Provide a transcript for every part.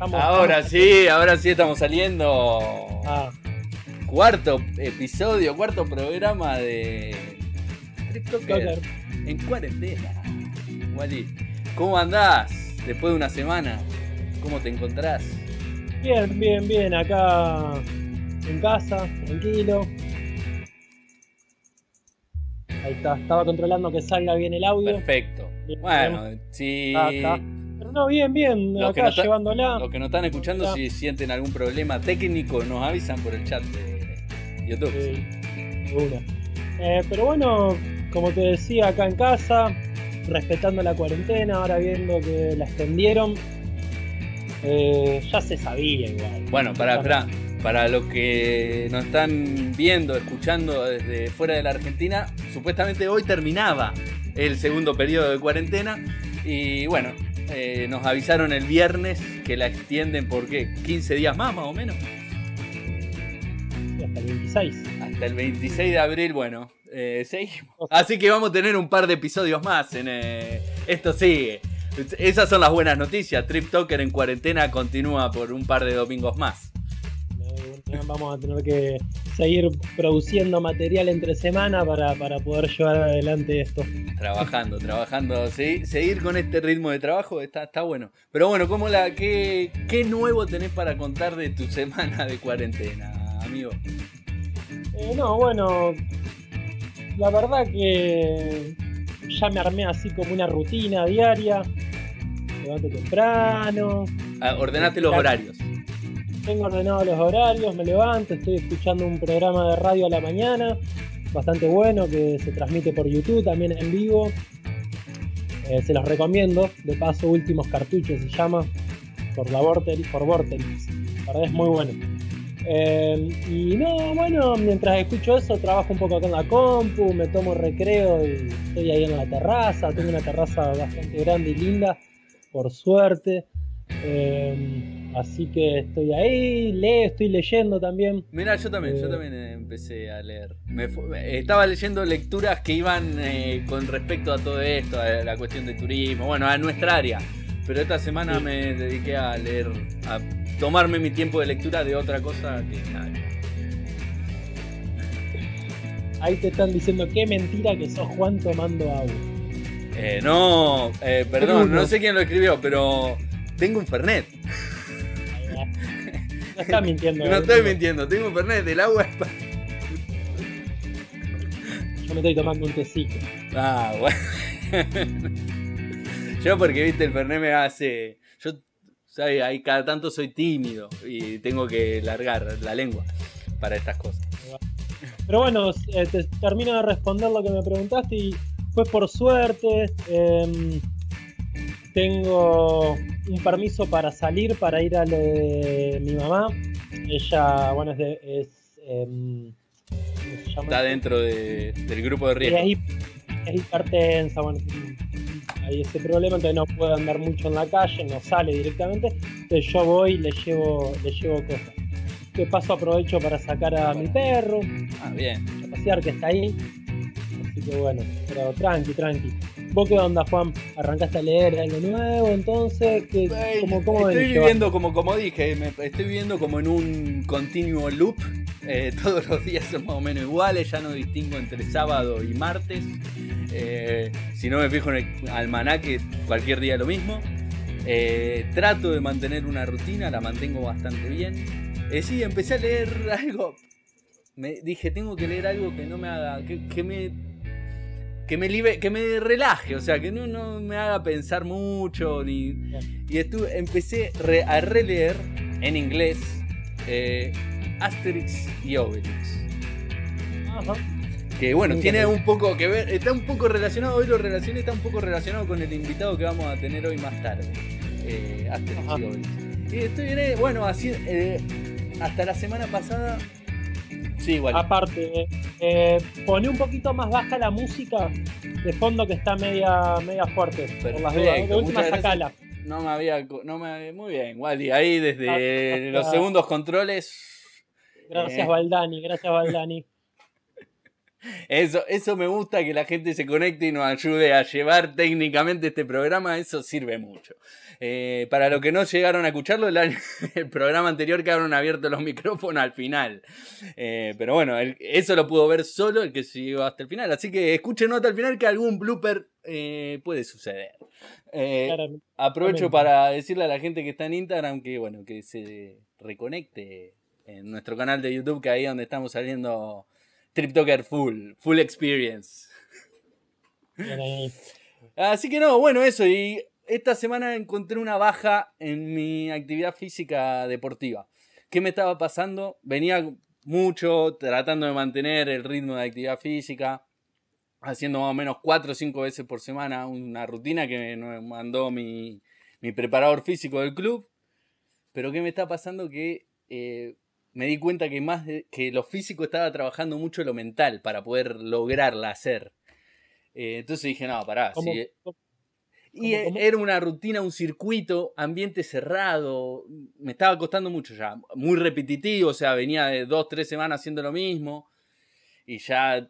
ahora sí, ahora sí estamos saliendo. Ah. Cuarto episodio, cuarto programa de TripToker en cuarentena. Wally, ¿cómo andás después de una semana? ¿Cómo te encontrás? Bien, bien, bien. Acá en casa, tranquilo. Ahí está, estaba controlando que salga bien el audio. Perfecto. bueno, sí. Pero no, bien, bien, acá llevándola. Los que nos están escuchando, si sienten algún problema técnico, nos avisan por el chat de YouTube. Sí, eh, pero bueno, como te decía, acá en casa, respetando la cuarentena, ahora viendo que la extendieron. Eh, ya se sabía igual. Bueno, para, para, para los que nos están viendo, escuchando desde fuera de la Argentina, supuestamente hoy terminaba el segundo periodo de cuarentena y bueno, eh, nos avisaron el viernes que la extienden por qué, 15 días más más o menos. hasta el 26. Hasta el 26 de abril, bueno, eh, seguimos. Así que vamos a tener un par de episodios más en eh, Esto sigue. Esas son las buenas noticias. Trip Talker en cuarentena continúa por un par de domingos más. Vamos a tener que seguir produciendo material entre semana para, poder llevar adelante esto. Trabajando, trabajando, ¿sí? seguir con este ritmo de trabajo está, está bueno. Pero bueno, ¿cómo la, qué, ¿qué nuevo tenés para contar de tu semana de cuarentena, amigo? Eh, no, bueno, la verdad que ya me armé así como una rutina diaria. Levanto temprano. Ah, ordenaste los horarios tengo ordenados los horarios, me levanto, estoy escuchando un programa de radio a la mañana, bastante bueno, que se transmite por YouTube, también en vivo. Eh, se los recomiendo, de paso últimos cartuchos se llama, por la Vortex, por Vortex. La verdad es muy bueno. Eh, y no, bueno, mientras escucho eso, trabajo un poco acá en la compu, me tomo recreo y estoy ahí en la terraza. Tengo una terraza bastante grande y linda, por suerte. Eh, así que estoy ahí, leo, estoy leyendo también. Mira, yo también, yo eh, también empecé a leer. estaba leyendo lecturas que iban eh, con respecto a todo esto, a la cuestión de turismo, bueno, a nuestra área. Pero esta semana me dediqué a leer, a tomarme mi tiempo de lectura de otra cosa que nada. Ahí te están diciendo qué mentira que sos Juan tomando agua. no, perdón, no sé quién lo escribió, pero tengo un Fernet. No estás mintiendo. no estoy mintiendo, tengo un Fernet, el agua es para... Yo me estoy tomando un tecito. Ah, bueno. Yo porque, viste, el Fernet me hace... Yo, ¿sabes? Ahí cada tanto soy tímido y tengo que largar la lengua para estas cosas. Pero bueno, eh, te termino de responder lo que me preguntaste y fue por suerte. Eh, tengo un permiso para salir, para ir a lo de mi mamá. Ella, bueno, es, de, es em, Está dentro de, del grupo de riesgo. Es, es hipertensa, bueno, hay ese problema, entonces no puede andar mucho en la calle, no sale directamente. Entonces yo voy y le llevo, le llevo cosas. De paso aprovecho para sacar a mi perro. Ah, bien. A pasear que está ahí. Así que bueno, pero tranqui, tranqui. ¿Vos qué onda, Juan? ¿Arrancaste a leer algo nuevo entonces? ¿Qué, cómo, estoy viviendo, como, como dije, estoy viviendo como en un continuo loop. Eh, todos los días son más o menos iguales, ya no distingo entre sábado y martes. Eh, si no me fijo en el almanaque, cualquier día lo mismo. Eh, trato de mantener una rutina, la mantengo bastante bien. sí, empecé a leer algo. Me dije, tengo que leer algo que no me haga. que me que me, que me relaje, o sea, que no, no me haga pensar mucho. Ni, y estuve, empecé a releer en inglés eh, Asterix y Obelix. Que bueno, tiene un poco que ver, está un poco relacionado, hoy lo relacioné, está un poco relacionado con el invitado que vamos a tener hoy más tarde. Eh, Asterix y Obelix. Y estoy bueno, así, eh, hasta la semana pasada Sí, igual. Aparte, eh, pone un poquito más baja la música de fondo que está media, media fuerte. Por las dudas. De última sacala. No me había. No me, muy bien, Wally. Ahí desde los segundos controles. Gracias, eh. Valdani. Gracias, Valdani. Eso, eso me gusta que la gente se conecte y nos ayude a llevar técnicamente este programa, eso sirve mucho. Eh, para los que no llegaron a escucharlo, el, el, programa anterior quedaron abiertos los micrófonos al final. Eh, pero bueno, eso lo pudo ver solo el que siguió hasta el final. Así que escuchen hasta el final que algún blooper eh, puede suceder. aprovecho para decirle a la gente que está en Instagram que bueno, que se reconecte en nuestro canal de YouTube, que ahí es donde estamos saliendo TripToker Full, Full Experience. Así que no, bueno, eso. Y esta semana encontré una baja en mi actividad física deportiva. ¿Qué me estaba pasando? Venía mucho tratando de mantener el ritmo de actividad física, haciendo más o menos 4 o 5 veces por semana una rutina que me mandó mi, mi preparador físico del club. Pero ¿qué me está pasando? Que eh, me di cuenta que más que lo físico estaba trabajando mucho lo mental para poder lograrla hacer. Eh, entonces dije, no, pará. Y era una rutina, un circuito, ambiente cerrado. Me estaba costando mucho ya. Muy repetitivo, o sea, venía de dos, tres semanas haciendo lo mismo. Y ya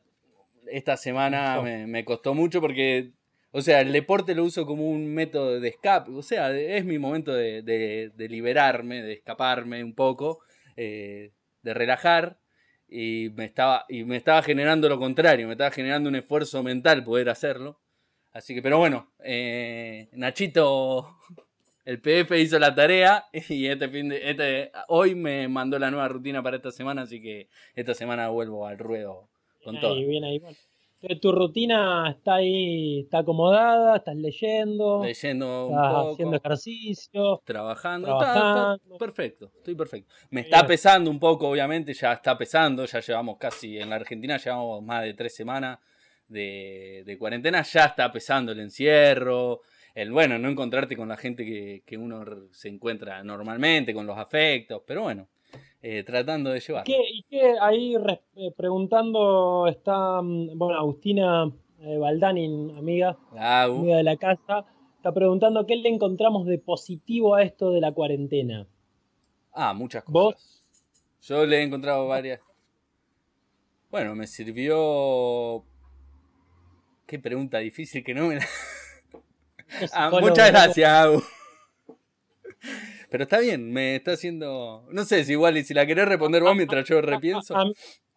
esta semana me, costó mucho porque, o sea, el deporte lo uso como un método de escape. O sea, es mi momento de, de liberarme, de escaparme un poco. Eh, de relajar y me, estaba, y me estaba generando lo contrario, me estaba generando un esfuerzo mental poder hacerlo. Así que, pero bueno, eh, Nachito, el PF hizo la tarea y este fin de, este, hoy me mandó la nueva rutina para esta semana, así que esta semana vuelvo al ruedo con todo. Bien ahí, tu rutina está ahí, está acomodada, estás leyendo. Leyendo un haciendo ejercicio. Trabajando. perfecto, estoy perfecto. Me está pesando un poco, obviamente, ya está pesando, ya llevamos casi, en la Argentina llevamos más de tres semanas de, de cuarentena, ya está pesando el encierro, el bueno, no encontrarte con la gente que, que uno se encuentra normalmente, con los afectos, pero bueno, eh, tratando de llevar. ¿Y qué ahí eh, preguntando está, mm, bueno, Agustina eh, Baldani, amiga, amiga de la casa, está preguntando qué le encontramos de positivo a esto de la cuarentena. Ah, muchas cosas. Yo le he encontrado varias. Bueno, me sirvió. Qué pregunta difícil que no me la. ah, muchas gracias, Agus. Pero está bien, me está haciendo. No sé, si igual, y si la querés responder vos mientras yo repienso.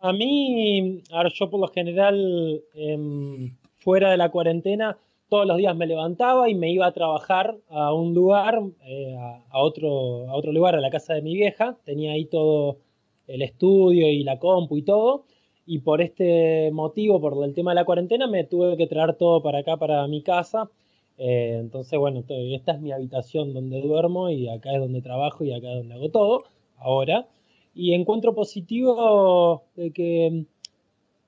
A, mí, ahora yo por lo general, em, fuera de la cuarentena, todos los días me levantaba y me iba a trabajar a un lugar, eh, a, otro, a otro lugar, a la casa de mi vieja. Tenía ahí todo el estudio y la compu y todo. Y por este motivo, por el tema de la cuarentena, me tuve que traer todo para acá, para mi casa. Eh, entonces, bueno, esta es mi habitación donde duermo y acá es donde trabajo y acá es donde hago todo, ahora. Y encuentro positivo de que,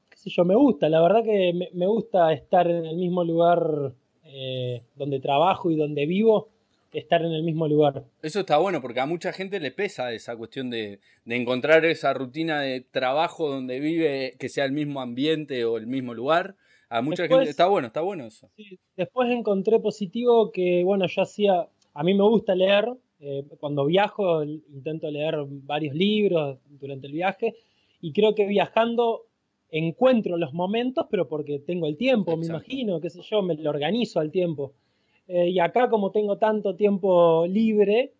qué sé yo, me gusta, la verdad que me, gusta estar en el mismo lugar eh, donde trabajo y donde vivo, estar en el mismo lugar. Eso está bueno porque a mucha gente le pesa esa cuestión de, de, encontrar esa rutina de trabajo donde vive, que sea el mismo ambiente o el mismo lugar. A mucha gente está bueno, está bueno eso. después encontré positivo que, bueno, yo hacía, a mí me gusta leer, eh, cuando viajo intento leer varios libros durante el viaje y creo que viajando encuentro los momentos, pero porque tengo el tiempo, me imagino, qué sé yo, me lo organizo al tiempo. Eh, y acá como tengo tanto tiempo libre,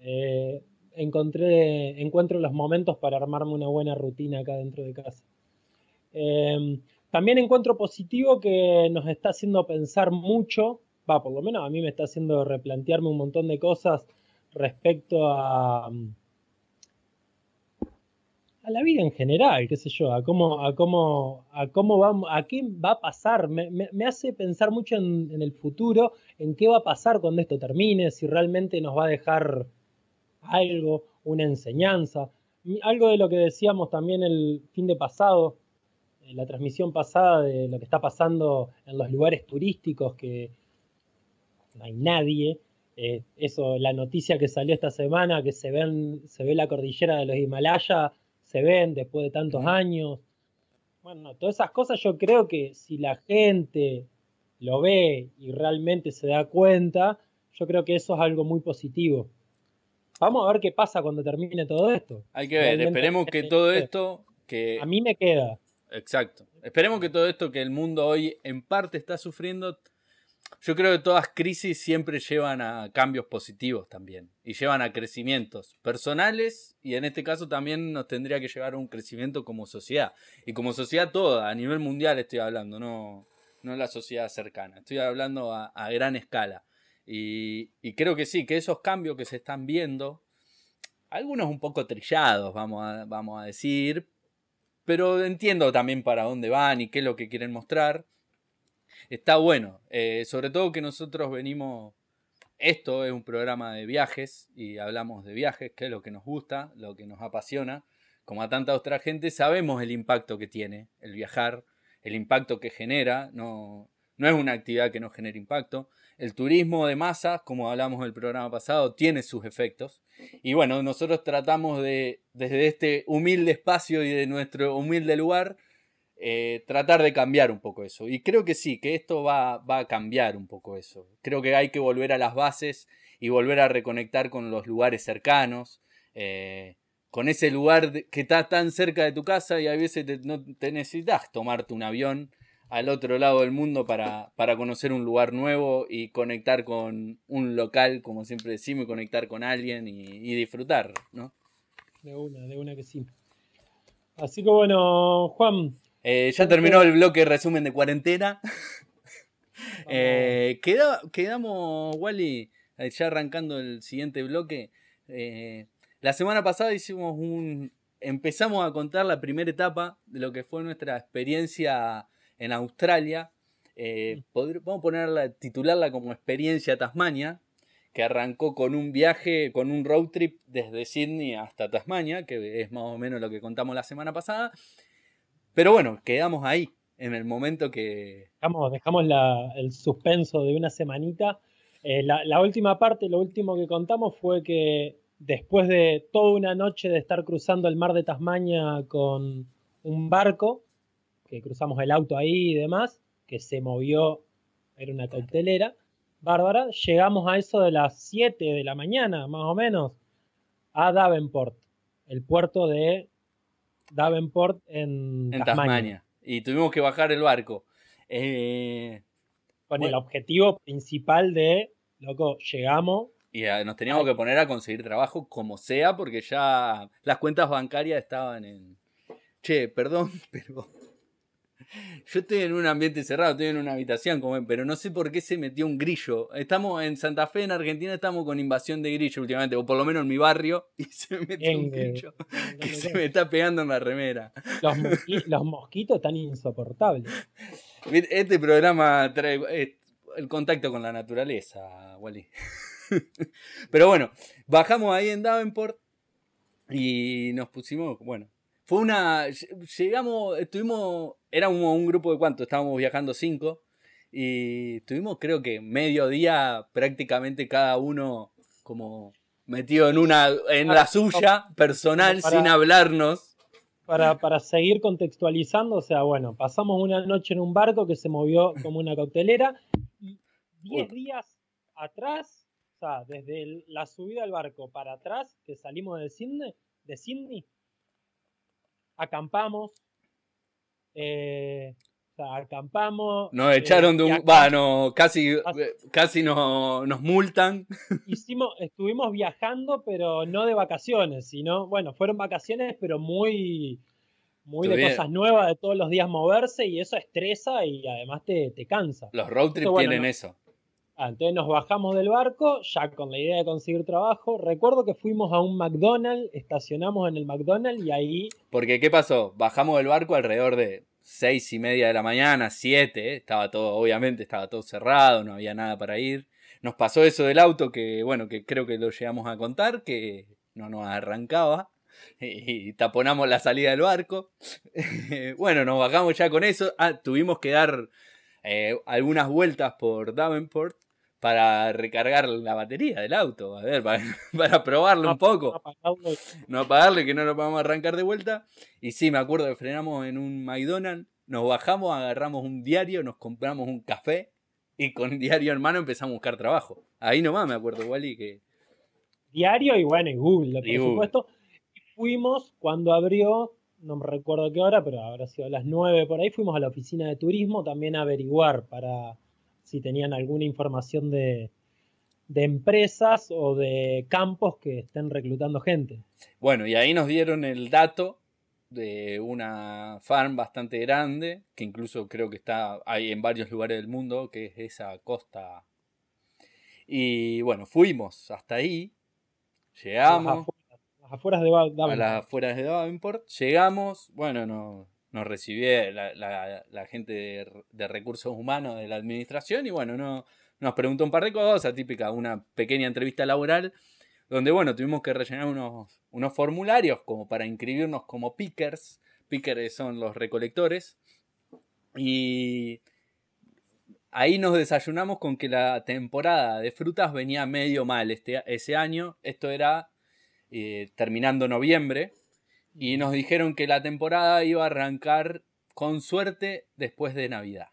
eh, encuentro los momentos para armarme una buena rutina acá dentro de casa. Em, también encuentro positivo que nos está haciendo pensar mucho, va, por lo menos a mí me está haciendo replantearme un montón de cosas respecto a, a la vida en general, qué sé yo, a cómo, a cómo, a cómo vamos, a qué va a pasar. Me, hace pensar mucho en, el futuro, en qué va a pasar cuando esto termine, si realmente nos va a dejar algo, una enseñanza. Algo de lo que decíamos también el fin de pasado, en la transmisión pasada de lo que está pasando en los lugares turísticos, que no hay nadie. Eh, eso, la noticia que salió esta semana, que se, ven, se ve la cordillera de los Himalayas, se ven después de tantos años. Bueno, todas esas cosas yo creo que si la gente lo ve y realmente se da cuenta, yo creo que eso es algo muy positivo. Vamos a ver qué pasa cuando termine todo esto. Hay que ver, esperemos que todo esto... Que... A mí me queda. exacto. Esperemos que todo esto que el mundo hoy en parte está sufriendo, yo creo que todas crisis siempre llevan a cambios positivos también y llevan a crecimientos personales y en este caso también nos tendría que llevar a un crecimiento como sociedad y como sociedad toda, a nivel mundial estoy hablando, no, no la sociedad cercana, estoy hablando a, gran escala y, creo que sí, que esos cambios que se están viendo, algunos un poco trillados, vamos a, vamos a decir, pero entiendo también para dónde van y qué es lo que quieren mostrar. Está bueno, eh, sobre todo que nosotros venimos, esto es un programa de viajes y hablamos de viajes, que es lo que nos gusta, lo que nos apasiona. Como a tanta otra gente, sabemos el impacto que tiene el viajar, el impacto que genera, no, no es una actividad que no genere impacto. El turismo de masas, como hablamos en el programa pasado, tiene sus efectos. Y bueno, nosotros tratamos de, desde este humilde espacio y de nuestro humilde lugar, eh, tratar de cambiar un poco eso. Y creo que sí, que esto va, va, a cambiar un poco eso. Creo que hay que volver a las bases y volver a reconectar con los lugares cercanos, eh, con ese lugar que está tan cerca de tu casa y a veces no te necesitas tomarte un avión al otro lado del mundo para, para, conocer un lugar nuevo y conectar con un local, como siempre decimos, y conectar con alguien y, disfrutar, ¿no? De una, de una que sí. Así que bueno, Juan. Eh, ya terminó el bloque resumen de cuarentena. eh, quedamos, Wally, eh, ya arrancando el siguiente bloque. Eh, la semana pasada hicimos un. Empezamos a contar la primera etapa de lo que fue nuestra experiencia en Australia. Eh, vamos a ponerla, titularla como Experiencia Tasmania, que arrancó con un viaje, con un road trip desde Sydney hasta Tasmania, que es más o menos lo que contamos la semana pasada. Pero bueno, quedamos ahí, en el momento que... Dejamos, dejamos el suspenso de una semanita. Eh, la, la, última parte, lo último que contamos fue que después de toda una noche de estar cruzando el mar de Tasmania con un barco, que cruzamos el auto ahí y demás, que se movió, era una cautelera, bárbara. Llegamos a eso de las 7 de la mañana, más o menos, a Davenport, el puerto de Davenport en, Tasmania. Y tuvimos que bajar el barco. Eh, con el objetivo principal de, loco, llegamos. Y nos teníamos que poner a conseguir trabajo como sea, porque ya las cuentas bancarias estaban en... Che, perdón, pero yo estoy en un ambiente cerrado, estoy en una habitación, como, pero no sé por qué se metió un grillo. Estamos en Santa Fe, en Argentina, estamos con invasión de grillo últimamente, o por lo menos en mi barrio, y se metió un grillo que se me está pegando en la remera. Los, mosquitos están insoportables. Este programa trae eh, el contacto con la naturaleza, Wally. Pero bueno, bajamos ahí en Davenport y nos pusimos, bueno, fue una. Llegamos, estuvimos. Era un, grupo de cuánto, estábamos viajando cinco. Y estuvimos, creo que medio día, prácticamente cada uno como metido en una. en la suya, personal, sin hablarnos. Para, para, seguir contextualizando, o sea, bueno, pasamos una noche en un barco que se movió como una cautelera. Y diez días atrás, sea, desde la subida al barco para atrás, que salimos de Sydney, de Sydney acampamos. Eh, acampamos. Nos echaron de un. Bueno, casi, casi nos, multan. Hicimos, estuvimos viajando, pero no de vacaciones, sino, bueno, fueron vacaciones, pero muy, muy de cosas nuevas, de todos los días moverse, y eso estresa y además te, cansa. Los road trips tienen eso. Entonces nos bajamos del barco, ya con la idea de conseguir trabajo. Recuerdo que fuimos a un McDonald's, estacionamos en el McDonald's y ahí. Porque, ¿qué pasó? Bajamos del barco alrededor de seis y media de la mañana, siete, estaba todo, obviamente, estaba todo cerrado, no había nada para ir. Nos pasó eso del auto que, bueno, que creo que lo llegamos a contar, que no nos arrancaba y taponamos la salida del barco. bueno, nos bajamos ya con eso. Ah, tuvimos que dar eh, algunas vueltas por Davenport para recargar la batería del auto, a ver, para, probarlo un poco. No apagarle, que no lo podamos arrancar de vuelta. Y sí, me acuerdo que frenamos en un McDonald's, nos bajamos, agarramos un diario, nos compramos un café y con diario en mano empezamos a buscar trabajo. Ahí nomás me acuerdo, Wally, que... Diario y bueno, y Google, por supuesto. Y fuimos cuando abrió no me recuerdo qué hora, pero habrá sido a las 9 por ahí, fuimos a la oficina de turismo también a averiguar para si tenían alguna información de, de empresas o de campos que estén reclutando gente. Bueno, y ahí nos dieron el dato de una farm bastante grande, que incluso creo que está ahí en varios lugares del mundo, que es esa costa. Y bueno, fuimos hasta ahí, llegamos. A las afueras de Davenport. A las afueras de Davenport. Llegamos, bueno, no, nos recibió la, gente de, recursos humanos de la administración y bueno, no, nos preguntó un par de cosas, típica, una pequeña entrevista laboral, donde bueno, tuvimos que rellenar unos, unos formularios como para inscribirnos como pickers. Pickers son los recolectores. Y ahí nos desayunamos con que la temporada de frutas venía medio mal este, ese año. Esto era eh, terminando noviembre. Y nos dijeron que la temporada iba a arrancar con suerte después de Navidad.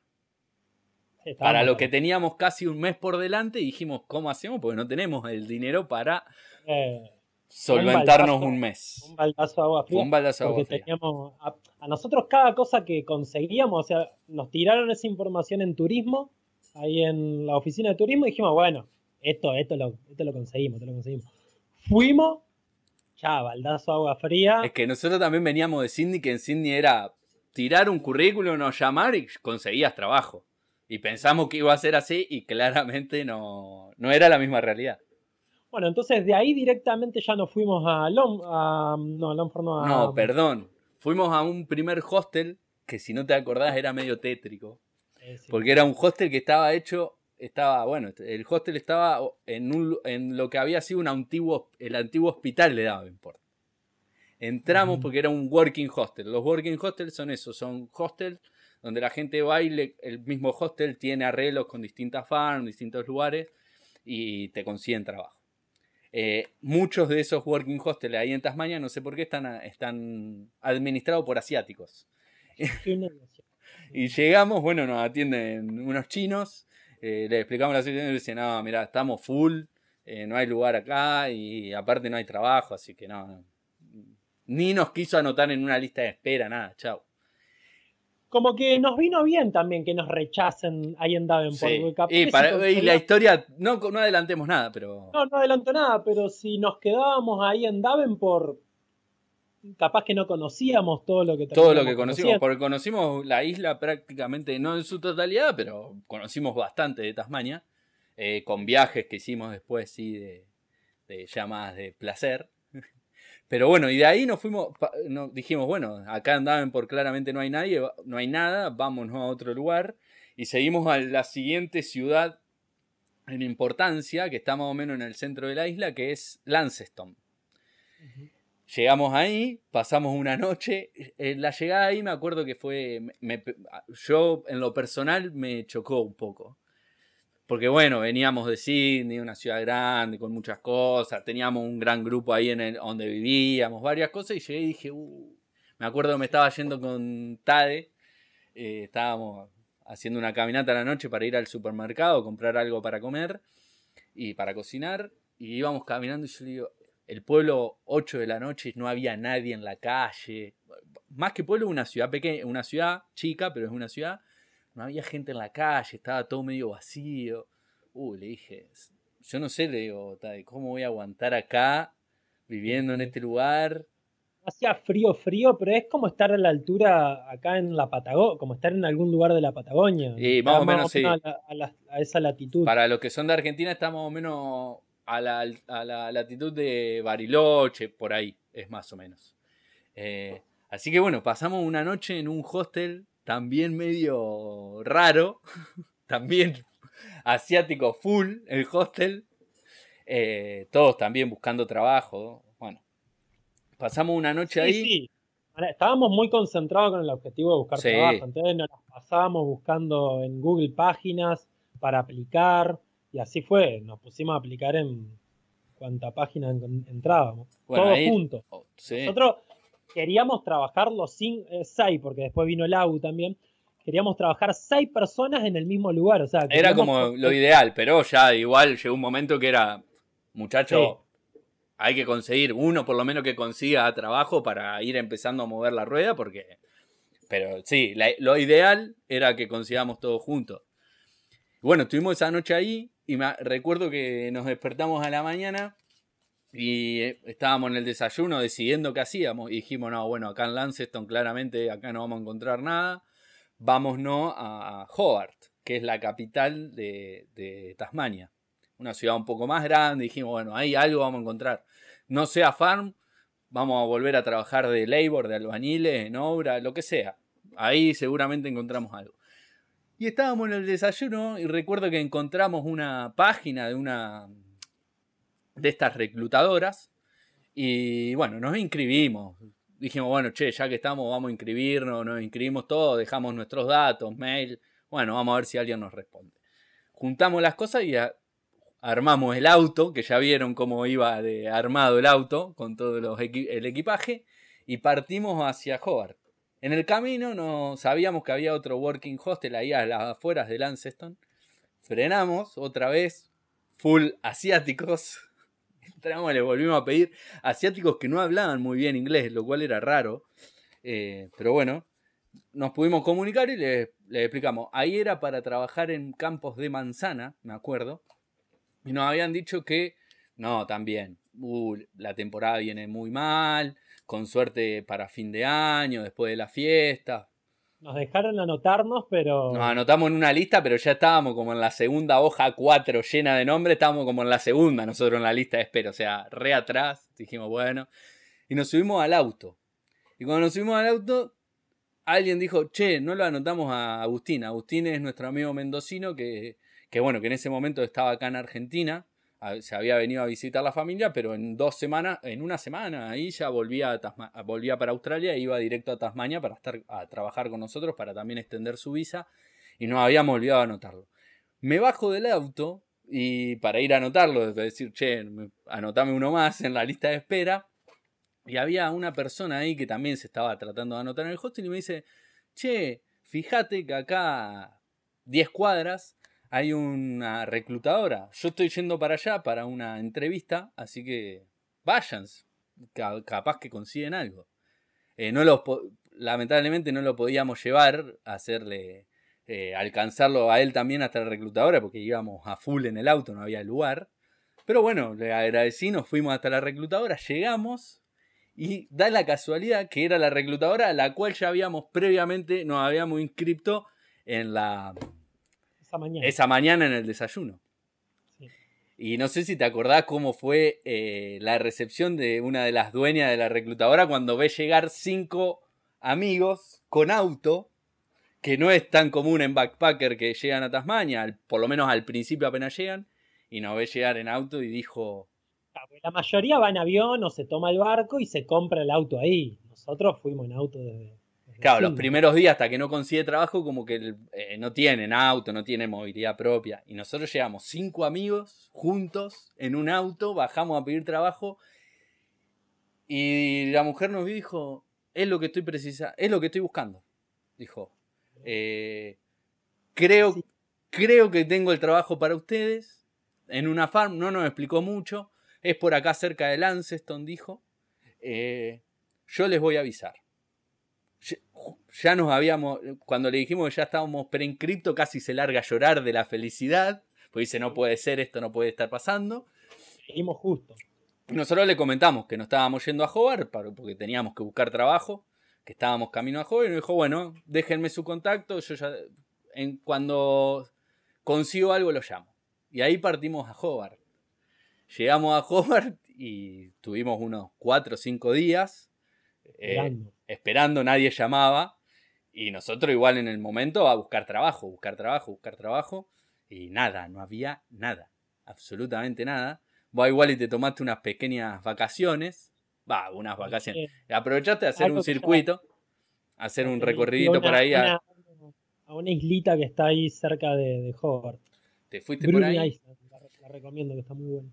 para lo que teníamos casi un mes por delante, dijimos, ¿cómo hacemos? Porque no tenemos el dinero para eh, solventarnos un, mes. Un baldazo de agua fría. Un baldazo de agua fría. Teníamos, a, nosotros cada cosa que conseguíamos, o sea, nos tiraron esa información en turismo, ahí en la oficina de turismo, y dijimos, bueno, esto, esto, lo, esto lo conseguimos, esto lo conseguimos. Fuimos, ya, baldazo agua fría. Es que nosotros también veníamos de Sydney, que en Sydney era tirar un currículum o llamar y conseguías trabajo. Y pensamos que iba a ser así y claramente no, no era la misma realidad. Bueno, entonces de ahí directamente ya nos fuimos a Lom, a, no, no, a, no, perdón. Fuimos a un primer hostel que si no te acordás era medio tétrico. Porque era un hostel que estaba hecho estaba, bueno, el hostel estaba en, un, en lo que había sido un antiguo, el antiguo hospital de Davenport. Entramos porque era un working hostel. Los working hostels son esos, son hostels donde la gente baile, el mismo hostel tiene arreglos con distintas farms, distintos lugares y te consiguen trabajo. Eh, muchos de esos working hostels ahí en Tasmania, no sé por qué, están, están administrados por asiáticos. y llegamos, bueno, nos atienden unos chinos eh, le explicamos la situación y dice, no, mira, estamos full, eh, no hay lugar acá y aparte no hay trabajo, así que no, Ni nos quiso anotar en una lista de espera, nada, chao. Como que nos vino bien también que nos rechacen ahí en Davenport. Y, y, la historia, no, no adelantemos nada, pero... No, no adelanto nada, pero si nos quedábamos ahí en Davenport capaz que no conocíamos todo lo que todo lo que conocimos porque conocimos la isla prácticamente no en su totalidad pero conocimos bastante de Tasmania eh, con viajes que hicimos después sí de, de más de placer. Pero bueno y de ahí nos fuimos nos dijimos bueno acá andaban por claramente no hay nadie no hay nada vámonos a otro lugar y seguimos a la siguiente ciudad en importancia que está más o menos en el centro de la isla que es Launceston Llegamos ahí, pasamos una noche. En la llegada ahí me acuerdo que fue. yo, en lo personal, me chocó un poco. Porque bueno, veníamos de Sydney, una ciudad grande, con muchas cosas. Teníamos un gran grupo ahí en el, donde vivíamos, varias cosas. Y llegué y dije, uh, me acuerdo que me estaba yendo con Tade. Eh, estábamos haciendo una caminata a la noche para ir al supermercado, comprar algo para comer y para cocinar. Y íbamos caminando y yo le digo, el pueblo 8 de la noche no había nadie en la calle. Más que pueblo, una ciudad pequeña, una ciudad chica, pero es una ciudad. No había gente en la calle, estaba todo medio vacío. Uh, le dije, yo no sé, le digo, ¿cómo voy a aguantar acá, viviendo en este lugar? Hacía frío, frío, pero es como estar a la altura acá en la Patagonia, como estar en algún lugar de la Patagonia. Y más o menos, sí. a, esa latitud. Para los que son de Argentina, está más o menos a la, latitud de Bariloche, por ahí es más o menos. Eh, así que bueno, pasamos una noche en un hostel también medio raro, también asiático full el hostel, eh, todos también buscando trabajo. Bueno, pasamos una noche ahí. Sí. Estábamos muy concentrados con el objetivo de buscar trabajo, entonces nos pasábamos buscando en Google páginas para aplicar y así fue, nos pusimos a aplicar en cuanta página entrábamos. todos juntos. Oh, Nosotros queríamos trabajar los eh, seis, porque después vino el AU también. Queríamos trabajar seis personas en el mismo lugar. O sea, era como lo ideal, pero ya igual llegó un momento que era, muchacho, hay que conseguir uno por lo menos que consiga trabajo para ir empezando a mover la rueda, porque... Pero sí, lo ideal era que consigamos todos juntos. Bueno, estuvimos esa noche ahí y me, recuerdo que nos despertamos a la mañana y eh, estábamos en el desayuno decidiendo qué hacíamos. Dijimos, no, bueno, acá en Launceston claramente acá no vamos a encontrar nada. Vámonos a, Hobart, que es la capital de, Tasmania. Una ciudad un poco más grande. Dijimos, bueno, ahí algo vamos a encontrar. No sea farm, vamos a volver a trabajar de labor, de albañiles, en obra, lo que sea. Ahí seguramente encontramos algo. Y estábamos en el desayuno y recuerdo que encontramos una página de una de estas reclutadoras. Y bueno, nos inscribimos. Dijimos, bueno, che, ya que estamos, vamos a inscribirnos, nos inscribimos todos, dejamos nuestros datos, mail. Bueno, vamos a ver si alguien nos responde. Juntamos las cosas y armamos el auto, que ya vieron cómo iba armado el auto con todo el equipaje, y partimos hacia Hobart. En el camino no sabíamos que había otro working hostel ahí a las afueras de Launceston. Frenamos otra vez, full asiáticos. Entramos, le volvimos a pedir asiáticos que no hablaban muy bien inglés, lo cual era raro. Eh, pero bueno, nos pudimos comunicar y le, le, explicamos. Ahí era para trabajar en campos de manzana, me acuerdo. Y nos habían dicho que, no, también, uh, la temporada viene muy mal, con suerte para fin de año, después de la fiesta. Nos dejaron anotarnos, pero... Nos anotamos en una lista, pero ya estábamos como en la segunda hoja 4 llena de nombres, estábamos como en la segunda nosotros en la lista de espera, o sea, re atrás, dijimos, bueno, y nos subimos al auto. Y cuando nos subimos al auto, alguien dijo, che, no lo anotamos a Agustín. Agustín es nuestro amigo mendocino que, que bueno, que en ese momento estaba acá en Argentina se había venido a visitar la familia, pero en dos semanas, en una semana, ahí ya volvía, a volvía para Australia e iba directo a Tasmania para estar a trabajar con nosotros, para también extender su visa, y nos habíamos olvidado anotarlo. Me bajo del auto y para ir a anotarlo, decir, che, anotame uno más en la lista de espera, y había una persona ahí que también se estaba tratando de anotar en el hostel y me dice, che, fíjate que acá 10 cuadras hay una reclutadora. Yo estoy yendo para allá para una entrevista, así que vayan. Capaz que consiguen algo. Eh, no lamentablemente no lo podíamos llevar hacerle eh, alcanzarlo a él también hasta la reclutadora porque íbamos a full en el auto, no había lugar. Pero bueno, le agradecí, nos fuimos hasta la reclutadora, llegamos y da la casualidad que era la reclutadora a la cual ya habíamos previamente, nos habíamos inscrito en la, esa mañana. en el desayuno. Y no sé si te acordás cómo fue eh, la recepción de una de las dueñas de la reclutadora cuando ve llegar cinco amigos con auto, que no es tan común en backpacker que llegan a Tasmania, por lo menos al principio apenas llegan, y nos ve llegar en auto y dijo... Ah, la mayoría va en avión o se toma el barco y se compra el auto ahí. Nosotros fuimos en auto desde, Claro, los primeros días hasta que no consigue trabajo, como que eh, no tienen auto, no tienen movilidad propia. Y nosotros llegamos cinco amigos juntos en un auto, bajamos a pedir trabajo. Y la mujer nos dijo: Es lo que estoy precisa, es lo que estoy buscando. Dijo: eh, creo, creo que tengo el trabajo para ustedes. En una farm, no nos explicó mucho. Es por acá cerca de Lanceston, dijo. Eh, yo les voy a avisar ya nos habíamos, cuando le dijimos que ya estábamos preinscripto, casi se larga a llorar de la felicidad, porque dice, no puede ser, esto no puede estar pasando. Seguimos justo. nosotros le comentamos que nos estábamos yendo a Hobart, porque teníamos que buscar trabajo, que estábamos camino a Hobart, y nos dijo, bueno, déjenme su contacto, yo ya, en, cuando consigo algo lo llamo. Y ahí partimos a Hobart. Llegamos a Hobart y tuvimos unos 4 o 5 días. Eh, esperando, nadie llamaba. Y nosotros igual en el momento a buscar trabajo, buscar trabajo, buscar trabajo. Y nada, no había nada. Absolutamente nada. Vos igual y te tomaste unas pequeñas vacaciones. Va, unas vacaciones. Aprovechaste a hacer un circuito, hacer un recorridito por ahí. A... Una, islita que está ahí cerca de, de Hobart. Te fuiste por ahí. la recomiendo, que está muy buena.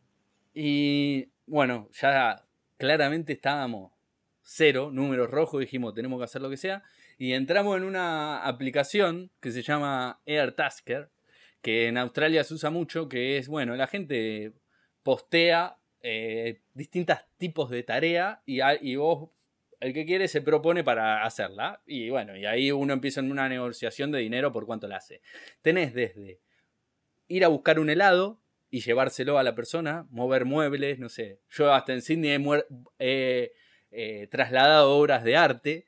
Y bueno, ya claramente estábamos cero, números rojos, dijimos, tenemos que hacer lo que sea. Y entramos en una aplicación que se llama AirTasker, que en Australia se usa mucho, que es, bueno, la gente postea eh, distintos tipos de tarea y, y vos, el que quiere, se propone para hacerla. Y bueno, y ahí uno empieza en una negociación de dinero por cuánto la hace. Tenés desde ir a buscar un helado y llevárselo a la persona, mover muebles, no sé. Yo hasta en Sydney he, eh, trasladado obras de arte.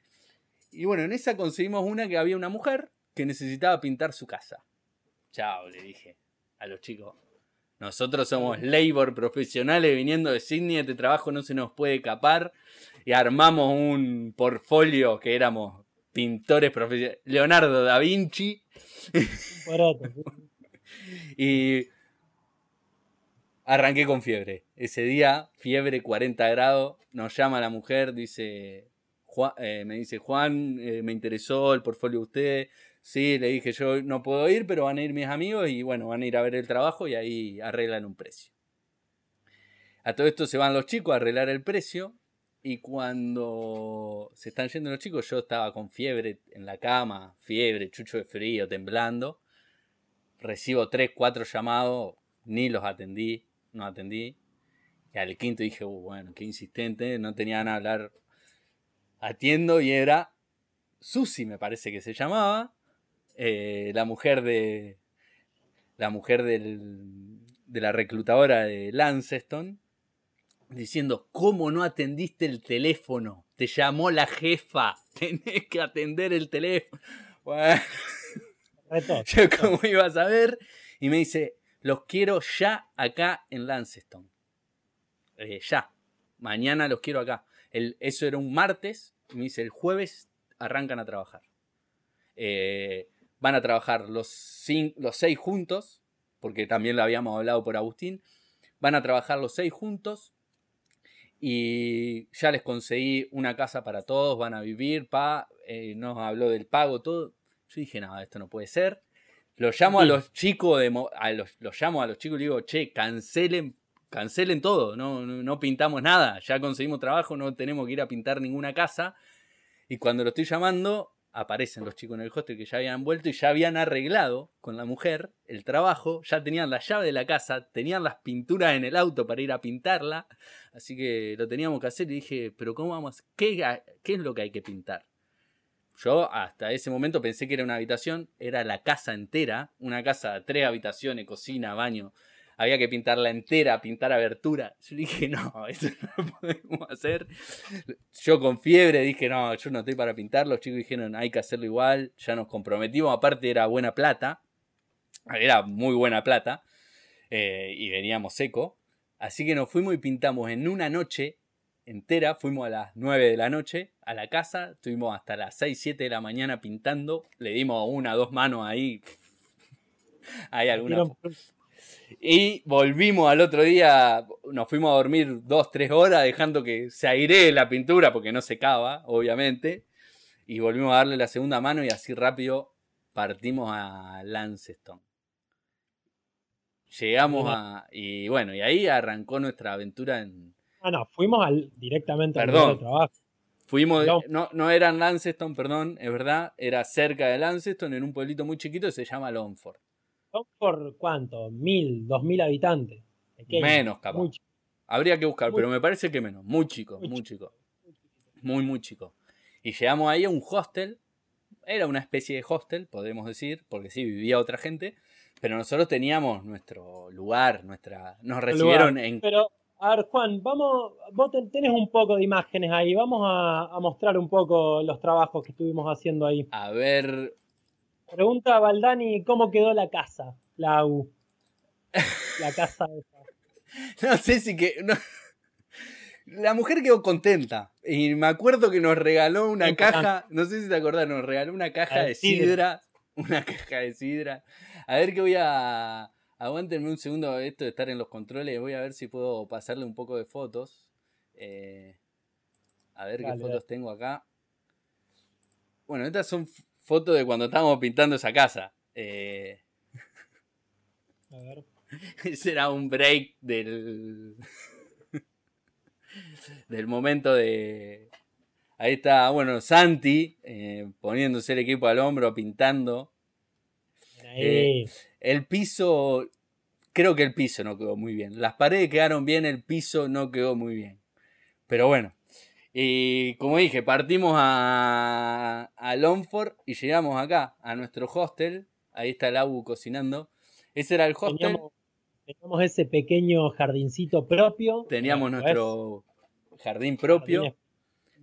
Y bueno, en esa conseguimos una que había una mujer que necesitaba pintar su casa. Chao, le dije a los chicos. Nosotros somos labor profesionales viniendo de Sydney, este trabajo no se nos puede escapar. Y armamos un portfolio que éramos pintores profesionales. Leonardo da Vinci. y arranqué con fiebre. Ese día, fiebre 40 grados, nos llama la mujer, dice, eh, me dice, Juan, eh, me interesó el portfolio de usted. Sí, le dije, yo no puedo ir, pero van a ir mis amigos y bueno, van a ir a ver el trabajo y ahí arreglan un precio. A todo esto se van los chicos a arreglar el precio y cuando se están yendo los chicos, yo estaba con fiebre en la cama, fiebre, chucho de frío, temblando. Recibo tres, cuatro llamados, ni los atendí, no atendí. Y al quinto dije, uh, bueno, qué insistente, no tenía nada a hablar. Atiendo y era Susi, me parece que se llamaba, eh, la mujer de. La mujer del, de la reclutadora de Lanceston, diciendo, ¿cómo no atendiste el teléfono? Te llamó la jefa, tenés que atender el teléfono. Bueno, yo como iba a saber, y me dice, los quiero ya acá en Lanceston. Eh, ya. Mañana los quiero acá. Eso era un martes. Me dice, el jueves arrancan a trabajar. Eh, van a trabajar los, los seis juntos, porque también lo habíamos hablado por Agustín. Van a trabajar los seis juntos. Y ya les conseguí una casa para todos, van a vivir, pa, eh, nos habló del pago, todo. Yo dije, nada, esto no puede ser. Los llamo a los chicos de a los, llamo a los chicos y digo, che, cancelen, cancelen todo, no, no, pintamos nada, ya conseguimos trabajo, no tenemos que ir a pintar ninguna casa. Y cuando lo estoy llamando, aparecen los chicos en el hostel que ya habían vuelto y ya habían arreglado con la mujer el trabajo, ya tenían la llave de la casa, tenían las pinturas en el auto para ir a pintarla, así que lo teníamos que hacer y dije, pero ¿cómo vamos? ¿Qué, qué es lo que hay que pintar? Yo hasta ese momento pensé que era una habitación, era la casa entera, una casa de tres habitaciones, cocina, baño. Había que pintarla entera, pintar abertura. Yo dije, no, eso no lo podemos hacer. Yo con fiebre dije, no, yo no estoy para pintar. Los chicos dijeron, hay que hacerlo igual. Ya nos comprometimos, aparte era buena plata. Era muy buena plata. Eh, y veníamos seco. Así que nos fuimos y pintamos en una noche entera. Fuimos a las 9 de la noche a la casa. Estuvimos hasta las 6, 7 de la mañana pintando. Le dimos una, dos manos ahí. Hay alguna. Y volvimos al otro día. Nos fuimos a dormir 2, 3 horas, dejando que se airee la pintura porque no secaba, obviamente. Y volvimos a darle la segunda mano y así rápido partimos a Lanceston. Llegamos a. Y bueno, y ahí arrancó nuestra aventura en, Ah, no, fuimos al, directamente al lugar de trabajo. Fuimos, no, no era en Lanceston, perdón, es verdad, era cerca de Lanceston, en un pueblito muy chiquito que se llama Longford. ¿Longford cuánto? ¿Mil, dos mil habitantes? Menos, capaz. Habría que buscar, pero me parece que menos. Muy chico, muy, chico. Muy, muy chico. Y llegamos ahí a un hostel. Era una especie de hostel, podemos decir, porque sí, vivía otra gente. Pero nosotros teníamos nuestro lugar, nuestra. Nos recibieron en. Pero a ver, Juan, vamos, vos tenés un poco de imágenes ahí, vamos a, mostrar un poco los trabajos que estuvimos haciendo ahí. A ver. Pregunta a Valdani cómo quedó la casa, la U. La casa esa. no sé si que. La mujer quedó contenta. Y me acuerdo que nos regaló una caja. No sé si te acordás, nos regaló una caja de sidra. Una caja de sidra. A ver qué voy a Aguántenme un segundo esto de estar en los controles. Voy a ver si puedo pasarle un poco de fotos. Eh, a ver qué fotos tengo acá. Bueno, estas son fotos de cuando estábamos pintando esa casa. Eh, a ver. Ese era un break del. del momento de. Ahí está, bueno, Santi eh, poniéndose el equipo al hombro, pintando. Eh, el piso creo que el piso no quedó muy bien. Las paredes quedaron bien, el piso no quedó muy bien. Pero bueno, y como dije, partimos a, a Longford y llegamos acá, a nuestro hostel. Ahí está el Abu cocinando. Ese era el hostel. Teníamos, ese pequeño jardincito propio. Teníamos nuestro jardín propio.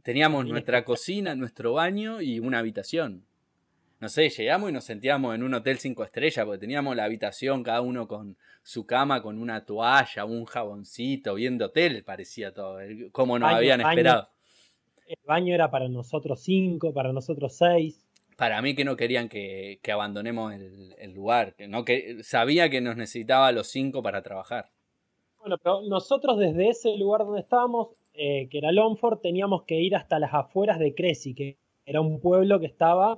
Teníamos nuestra cocina, nuestro baño y una habitación. No sé, llegamos y nos sentíamos en un hotel cinco estrellas porque teníamos la habitación, cada uno con su cama, con una toalla, un jaboncito, viendo hotel, parecía todo, como nos habían esperado. el baño era para nosotros cinco, para nosotros seis. Para mí que no querían que, abandonemos el, lugar, que no que sabía que nos necesitaba los cinco para trabajar. Bueno, pero nosotros desde ese lugar donde estábamos eh, que era Longford, teníamos que ir hasta las afueras de Cressy, que era un pueblo que estaba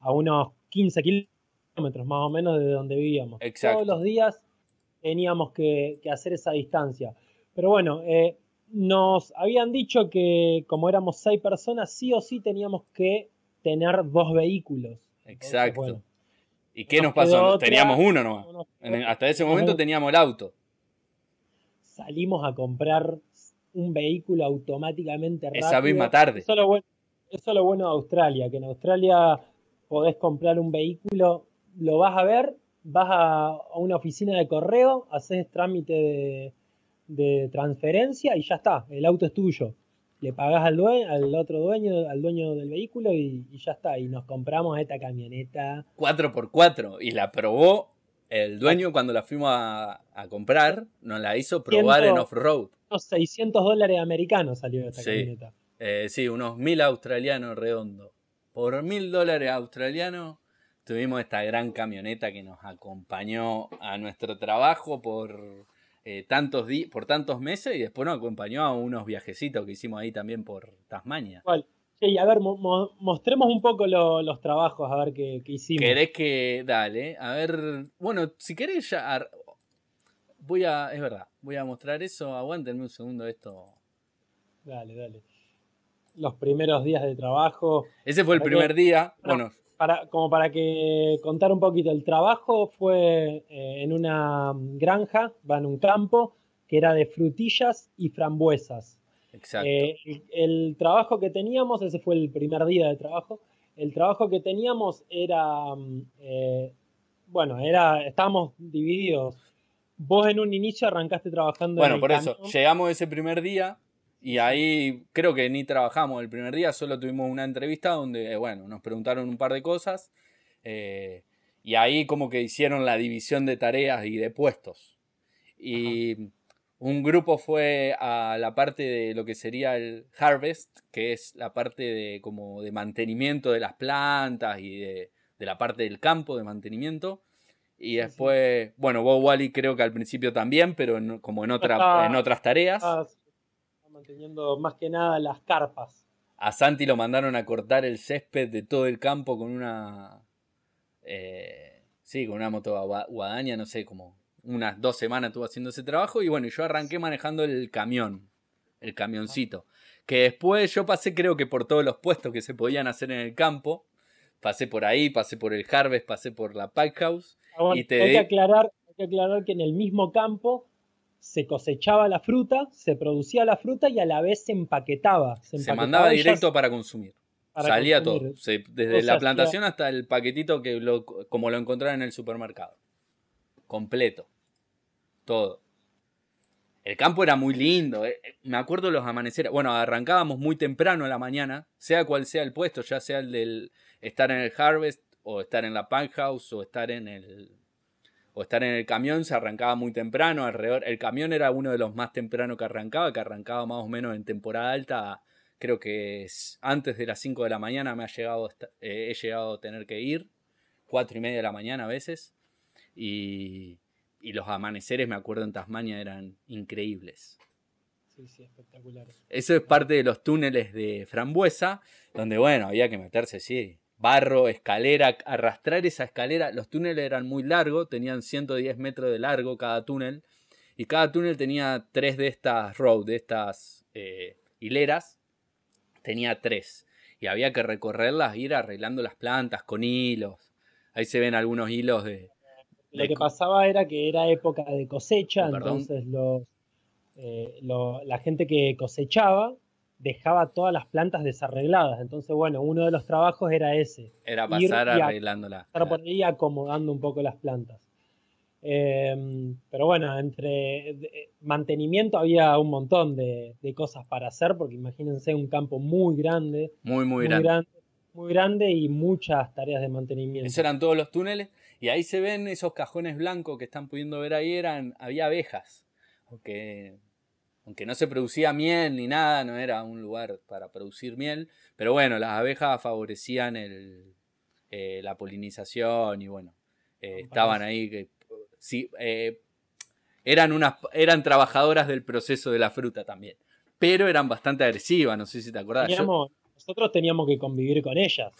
a unos 15 kilómetros más o menos de donde vivíamos. Todos los días teníamos que, hacer esa distancia. Pero bueno, eh, nos habían dicho que como éramos seis personas, sí o sí teníamos que tener dos vehículos. Exacto. ¿Y qué nos, pasó? teníamos uno nomás. hasta ese momento teníamos el auto. Salimos a comprar un vehículo automáticamente rápido. Esa misma tarde. Eso es, lo bueno, eso es lo bueno de Australia, que en Australia podés comprar un vehículo, lo vas a ver, vas a, una oficina de correo, haces trámite de, transferencia y ya está, el auto es tuyo. Le pagás al, dueño, al otro dueño, al dueño del vehículo y, ya está. Y nos compramos esta camioneta. 4x4 y la probó el dueño cuando la fuimos a, comprar, nos la hizo probar en off-road. Unos 600 dólares americanos salió esta camioneta. Eh, sí, unos 1000 australianos redondos. Por 1000 dólares australianos tuvimos esta gran camioneta que nos acompañó a nuestro trabajo por, eh, tantos, por tantos meses y después nos acompañó a unos viajecitos que hicimos ahí también por Tasmania. Sí, a ver, mostremos un poco los trabajos, a ver qué, hicimos. ¿Querés que, dale, a ver, bueno, si querés ya, voy a, es verdad, voy a mostrar eso, aguántenme un segundo esto. Dale, dale. Los primeros días de trabajo. Ese fue el primer día, bueno. Para, como para que contar un poquito, el trabajo fue eh, en una granja, va en un campo, que era de frutillas y frambuesas. Exacto. Eh, el, trabajo que teníamos, ese fue el primer día de trabajo, el trabajo que teníamos era, mm, eh, bueno, era, estábamos divididos. Vos en un inicio arrancaste trabajando. Bueno, por eso, llegamos ese primer día y ahí creo que ni trabajamos el primer día, solo tuvimos una entrevista donde, bueno, nos preguntaron un par de cosas eh, y ahí como que hicieron la división de tareas y de puestos. Y un grupo fue a la parte de lo que sería el harvest, que es la parte de como de mantenimiento de las plantas y de, la parte del campo de mantenimiento. Y después, bueno, Bob Wally creo que al principio también, pero como en, otra, en otras tareas. Manteniendo más que nada las carpas. A Santi lo mandaron a cortar el césped de todo el campo con una... Eh, sí, con una moto guadaña, no sé, cómo unas dos semanas estuvo haciendo ese trabajo y bueno, yo arranqué manejando el camión, el camioncito. Que después yo pasé creo que por todos los puestos que se podían hacer en el campo. Pasé por ahí, pasé por el Harvest, pasé por la Pike House. Ah, y te hay, que aclarar, hay que aclarar que en el mismo campo se cosechaba la fruta, se producía la fruta y a la vez se empaquetaba. Se, mandaba directo para consumir. Salía todo. desde la plantación hasta el paquetito que lo, como lo encontraron en el supermercado. Completo todo. El campo era muy lindo, eh, eh, me acuerdo los amaneceres, bueno, arrancábamos muy temprano en la mañana, sea cual sea el puesto, ya sea el del estar en el Harvest o estar en la Punk House o estar en el o estar en el camión, se arrancaba muy temprano, alrededor, el camión era uno de los más tempranos que arrancaba, que arrancaba más o menos en temporada alta, creo que es antes de las 5 de la mañana me ha llegado, eh, he llegado a tener que ir, 4 y media de la mañana a veces, y y los amaneceres, me acuerdo en Tasmania, eran increíbles. Sí, sí, espectaculares. Eso es parte de los túneles de frambuesa, donde, bueno, había que meterse, sí, barro, escalera, arrastrar esa escalera. Los túneles eran muy largos, tenían 110 metros de largo cada túnel, y cada túnel tenía tres de estas road, de estas eh, hileras, tenía tres. Y había que recorrerlas, ir arreglando las plantas con hilos. Ahí se ven algunos hilos de, Lo que pasaba era que era época de cosecha, entonces los, eh, la gente que cosechaba dejaba todas las plantas desarregladas. Entonces, bueno, uno de los trabajos era ese. Era pasar arreglándolas. Estar por ahí acomodando un poco las plantas. Em, pero bueno, entre mantenimiento había un montón de, cosas para hacer, porque imagínense un campo muy grande. Muy, muy, grande. Muy grande y muchas tareas de mantenimiento. Esos eran todos los túneles. Y ahí se ven esos cajones blancos que están pudiendo ver ahí, eran, había abejas. Porque aunque no se producía miel ni nada, no era un lugar para producir miel, pero bueno, las abejas favorecían el, eh, la polinización y bueno, eh, estaban ahí que sí, eh, eran unas eran trabajadoras del proceso de la fruta también, pero eran bastante agresivas, no sé si te acordás. nosotros teníamos que convivir con ellas.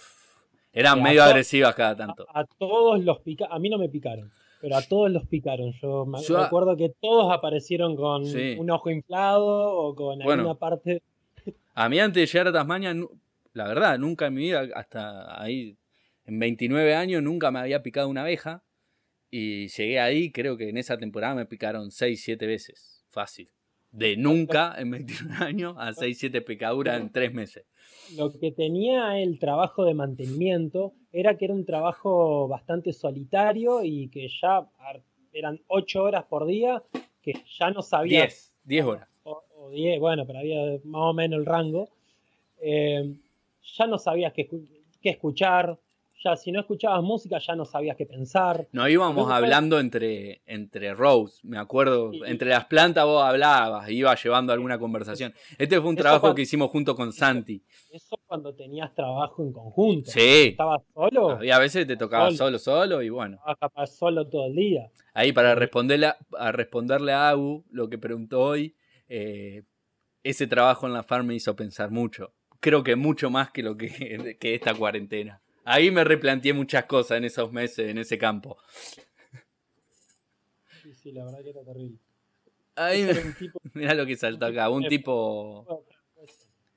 Eran medio agresivas cada tanto. A, todos los pica a mí no me picaron pero a todos los picaron. Yo me recuerdo que todos aparecieron con un ojo inflado o con alguna parte. A mí antes de llegar a Tasmania, la verdad, nunca en mi vida, hasta ahí, en 29 años, nunca me había picado una abeja. Y llegué ahí, creo que en esa temporada me picaron 6, 7 veces. Fácil. De nunca en 29 años a 6, 7 picaduras en 3 meses lo que tenía el trabajo de mantenimiento era que era un trabajo bastante solitario y que ya eran ocho horas por día, que ya no sabía. 10, 10 horas. O, bueno, pero había más o menos el rango. Eh, ya no sabías qué, qué escuchar, ya si no escuchabas música ya no sabías qué pensar. No íbamos hablando entre, entre rows, me acuerdo, entre las plantas vos hablabas, ibas llevando alguna conversación. Este fue un trabajo que hicimos junto con Santi. Eso cuando tenías trabajo en conjunto. Sí. ¿Estabas solo? Y a veces te tocaba solo, solo, y bueno. Estabas capaz solo todo el día. Ahí para responderle a, responderle a Agu lo que preguntó hoy, eh, ese trabajo en la farm me hizo pensar mucho. Creo que mucho más que lo que, que esta cuarentena. Ahí me replanteé muchas cosas en esos meses, en ese campo. Sí, sí, la verdad que era terrible. Ahí Mirá lo que saltó acá, un tipo...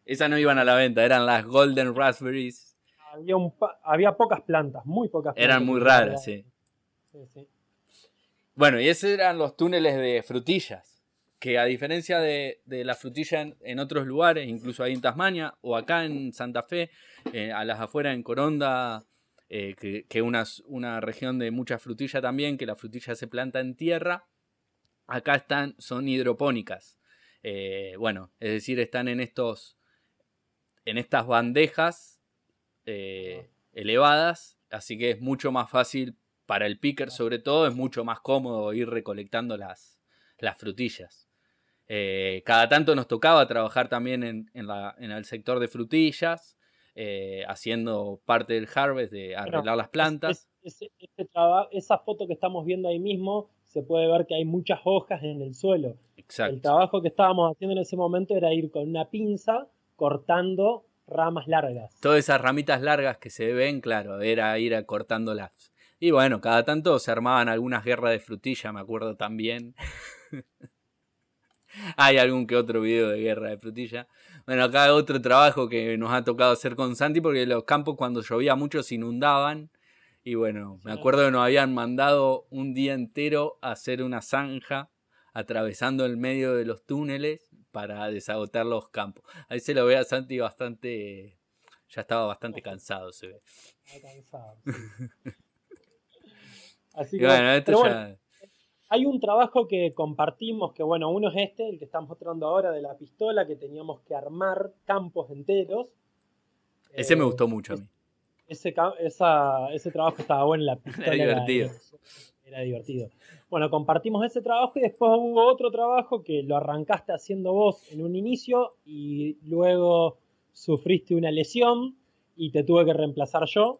Esas no iban a la venta, eran las Golden Raspberries. Había, había pocas plantas, muy pocas plantas. Eran muy raras, sí. Sí, sí. Bueno, y esos eran los túneles de frutillas que a diferencia de, la frutilla en, otros lugares, incluso ahí en Tasmania o acá en Santa Fe, eh, a las afueras en Coronda, eh, que es una, región de mucha frutilla también, que la frutilla se planta en tierra, acá están, son hidropónicas. Eh, bueno, es decir, están en estos, en estas bandejas elevadas, así que es mucho más fácil para el picker sobre todo, es mucho más cómodo ir recolectando las, las frutillas. Cada tanto nos tocaba trabajar también en, el sector de frutillas, eh, haciendo parte del harvest de arreglar las plantas. esa foto que estamos viendo ahí mismo, se puede ver que hay muchas hojas en el suelo. Exacto. El trabajo que estábamos haciendo en ese momento era ir con una pinza cortando ramas largas. Todas esas ramitas largas que se ven, claro, era ir cortándolas. Y bueno, cada tanto se armaban algunas guerras de frutilla, me acuerdo también. Hay algún que otro video de guerra de frutilla. Bueno, acá otro trabajo que nos ha tocado hacer con Santi porque los campos cuando llovía mucho se inundaban. Y bueno, me acuerdo que nos habían mandado un día entero a hacer una zanja atravesando el medio de los túneles para desagotar los campos. Ahí se lo ve a Santi bastante. Ya estaba bastante cansado, se ve. cansado. Así que, bueno, esto ya. Hay un trabajo que compartimos, que bueno, uno es este, el que estamos mostrando ahora de la pistola, que teníamos que armar campos enteros. Ese me eh, gustó mucho a mí. Ese, ese trabajo estaba bueno, la pistola era divertido. Era, divertido. Bueno, compartimos ese trabajo y después hubo otro trabajo que lo arrancaste haciendo vos en un inicio y luego sufriste una lesión y te tuve que reemplazar yo,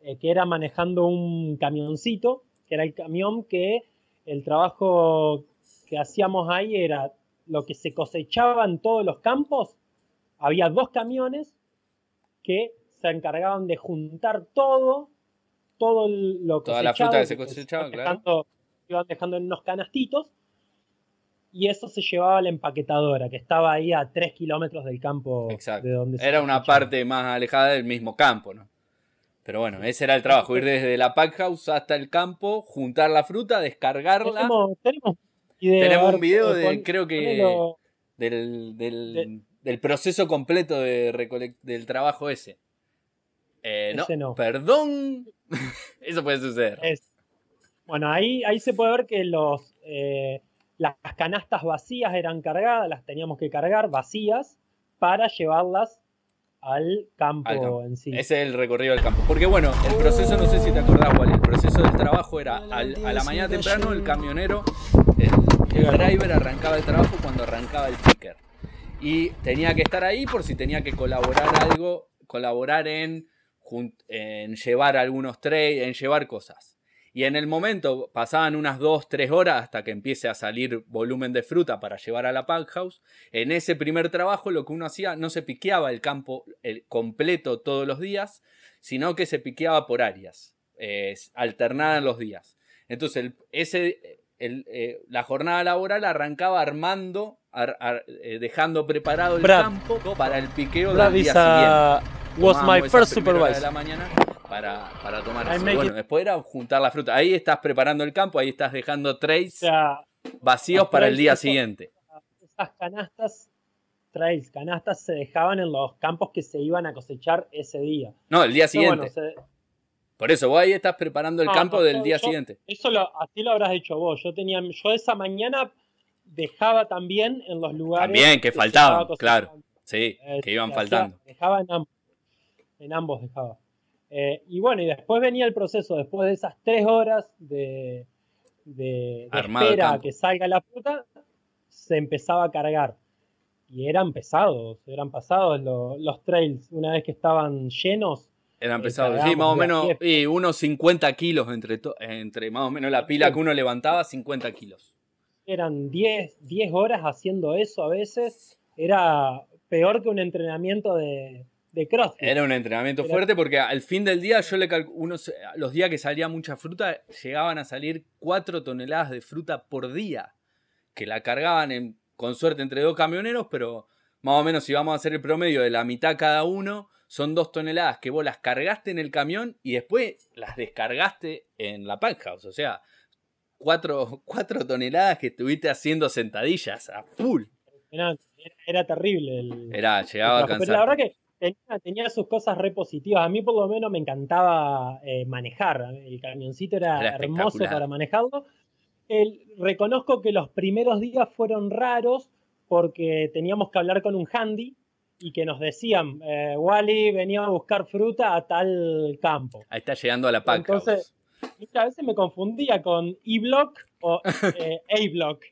eh, que era manejando un camioncito, que era el camión que el trabajo que hacíamos ahí era lo que se cosechaba en todos los campos. Había dos camiones que se encargaban de juntar todo, todo lo Toda la fruta que se cosechaba, claro. Iban dejando en unos canastitos y eso se llevaba a la empaquetadora, que estaba ahí a tres kilómetros del campo de donde Era una parte más alejada del mismo campo, ¿no? Pero bueno, ese era el trabajo, ir desde la pack house hasta el campo, juntar la fruta, descargarla. Tenemos, tenemos, tenemos un video de, creo que, del, del, del, proceso completo de del trabajo ese. Eh, no, perdón. Eso puede suceder. bueno, ahí, ahí se puede ver que los, eh, las canastas vacías eran cargadas, las teníamos que cargar vacías para llevarlas al campo, en sí. Ese es el recorrido del campo. Porque bueno, el proceso, no sé si te acordás, Wally, el proceso del trabajo era a la mañana temprano el camionero, el, driver arrancaba el trabajo cuando arrancaba el picker. Y tenía que estar ahí por si tenía que colaborar algo, colaborar en en llevar algunos trades, en llevar cosas. Y en el momento pasaban unas 2, 3 horas hasta que empiece a salir volumen de fruta para llevar a la pack house. En ese primer trabajo lo que uno hacía no se piqueaba el campo el completo todos los días, sino que se piqueaba por áreas, eh, alternada en los días. Entonces ese, eh, la jornada laboral arrancaba armando, eh, dejando preparado el campo para el piqueo del día siguiente was my first supervisor. De la mañana para, para tomar Bueno, después era juntar la fruta. Ahí estás preparando el campo, ahí estás dejando trays vacíos para el día siguiente. Esas canastas, trays, canastas se dejaban en los campos que se iban a cosechar ese día. No, el día siguiente. Por eso, vos ahí estás preparando el campo del día siguiente. Eso lo, así lo habrás hecho vos. Yo tenía, yo esa mañana dejaba también en los lugares. También, que, faltaban, claro. Sí, que iban faltando. Dejaba en ambos en ambos dejaba. Eh, y bueno, y después venía el proceso, después de esas tres horas de, de, espera a que salga la fruta, se empezaba a cargar. Y eran pesados, eran pasados los, trails, una vez que estaban llenos. Eran eh, pesados, sí, más o menos, y unos 50 kilos entre, entre más o menos la pila que uno levantaba, 50 kilos. Eran 10, 10 horas haciendo eso a veces, era peor que un entrenamiento de, era un entrenamiento fuerte porque al fin del día, yo le los días que salía mucha fruta, llegaban a salir 4 toneladas de fruta por día, que la cargaban en, con suerte entre dos camioneros, pero más o menos si vamos a hacer el promedio de la mitad cada uno, son 2 toneladas que vos las cargaste en el camión y después las descargaste en la pack house. O sea, 4, toneladas que estuviste haciendo sentadillas a full. Era, terrible. El, era, llegaba a cansar. la verdad que tenía, sus cosas repositivas. A mí por lo menos me encantaba eh, manejar. El camioncito era, hermoso para manejarlo. El, reconozco que los primeros días fueron raros porque teníamos que hablar con un handy y que nos decían, eh, Wally venía a buscar fruta a tal campo. Ahí está llegando a la pack. Entonces, a veces me confundía con E-Block o eh, A-Block.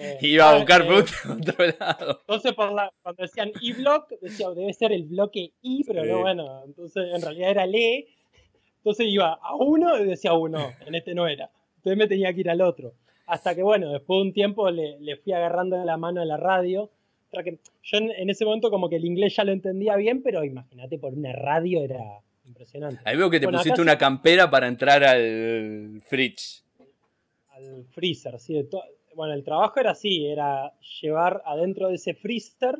Eh, Iba a buscar eh, otro lado. Entonces, por la, cuando decían E-Block, decía, debe ser el bloque I, pero no, bueno, entonces en realidad era LE. Entonces iba a uno y decía uno, en este no era. Entonces me tenía que ir al otro. Hasta que, bueno, después de un tiempo le, le fui agarrando la mano a la radio. Que yo en, ese momento como que el inglés ya lo entendía bien, pero imagínate, por una radio era impresionante. Ahí veo que te pusiste una campera para entrar al fridge. Al freezer, sí. De bueno, el trabajo era así, era llevar adentro de ese freezer,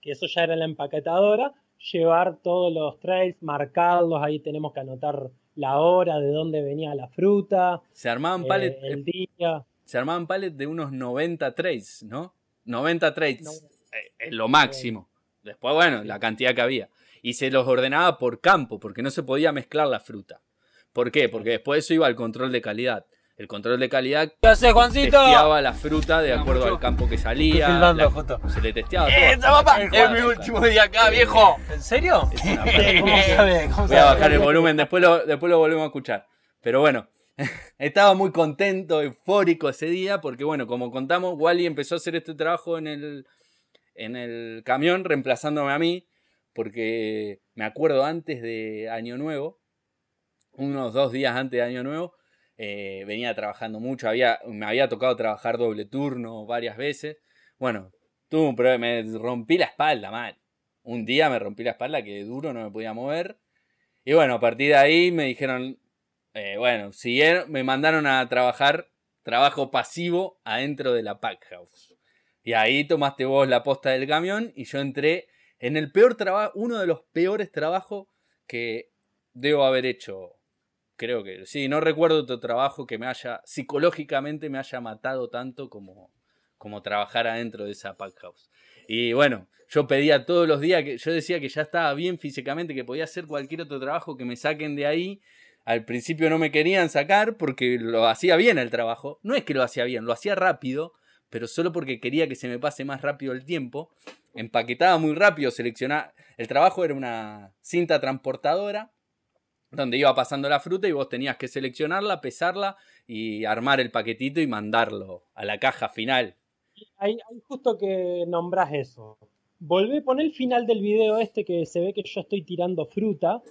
que eso ya era la empaquetadora, llevar todos los trails, marcarlos, ahí tenemos que anotar la hora, de dónde venía la fruta. Se armaban. Eh, el día. Se armaban pallets de unos 90 trails, ¿no? 90 trails. Eh, lo máximo. Después, bueno, la cantidad que había. Y se los ordenaba por campo, porque no se podía mezclar la fruta. ¿Por qué? Porque después eso iba al control de calidad. El control de calidad ¿Qué hace, Juancito? testeaba la fruta de acuerdo al campo que salía. Filmando, Se le testeaba ¡Eh, todo. papá! Es mi último día acá, viejo. ¿En serio? ¿Cómo sabe? Voy a bajar el volumen, después lo, después lo volvemos a escuchar. Pero bueno, estaba muy contento, eufórico ese día, porque bueno, como contamos, Wally empezó a hacer este trabajo en el, en el camión, reemplazándome a mí, porque me acuerdo antes de Año Nuevo, unos dos días antes de Año Nuevo, eh, venía trabajando mucho, había, me había tocado trabajar doble turno varias veces. Bueno, tuve un problema, me rompí la espalda mal. Un día me rompí la espalda que duro, no me podía mover. Y bueno, a partir de ahí me dijeron, eh, bueno, siguieron, me mandaron a trabajar trabajo pasivo adentro de la pack house. Y ahí tomaste vos la posta del camión y yo entré en el peor trabajo, uno de los peores trabajos que debo haber hecho, creo que sí, no recuerdo otro trabajo que me haya, psicológicamente me haya matado tanto como, como trabajar adentro de esa pack house. Y bueno, yo pedía todos los días, que yo decía que ya estaba bien físicamente, que podía hacer cualquier otro trabajo, que me saquen de ahí. Al principio no me querían sacar porque lo hacía bien el trabajo. No es que lo hacía bien, lo hacía rápido, pero solo porque quería que se me pase más rápido el tiempo. Empaquetaba muy rápido, seleccionaba. El trabajo era una cinta transportadora donde iba pasando la fruta y vos tenías que seleccionarla, pesarla y armar el paquetito y mandarlo a la caja final. Hay, justo que nombras eso. Volvé, poner el final del video este que se ve que yo estoy tirando fruta,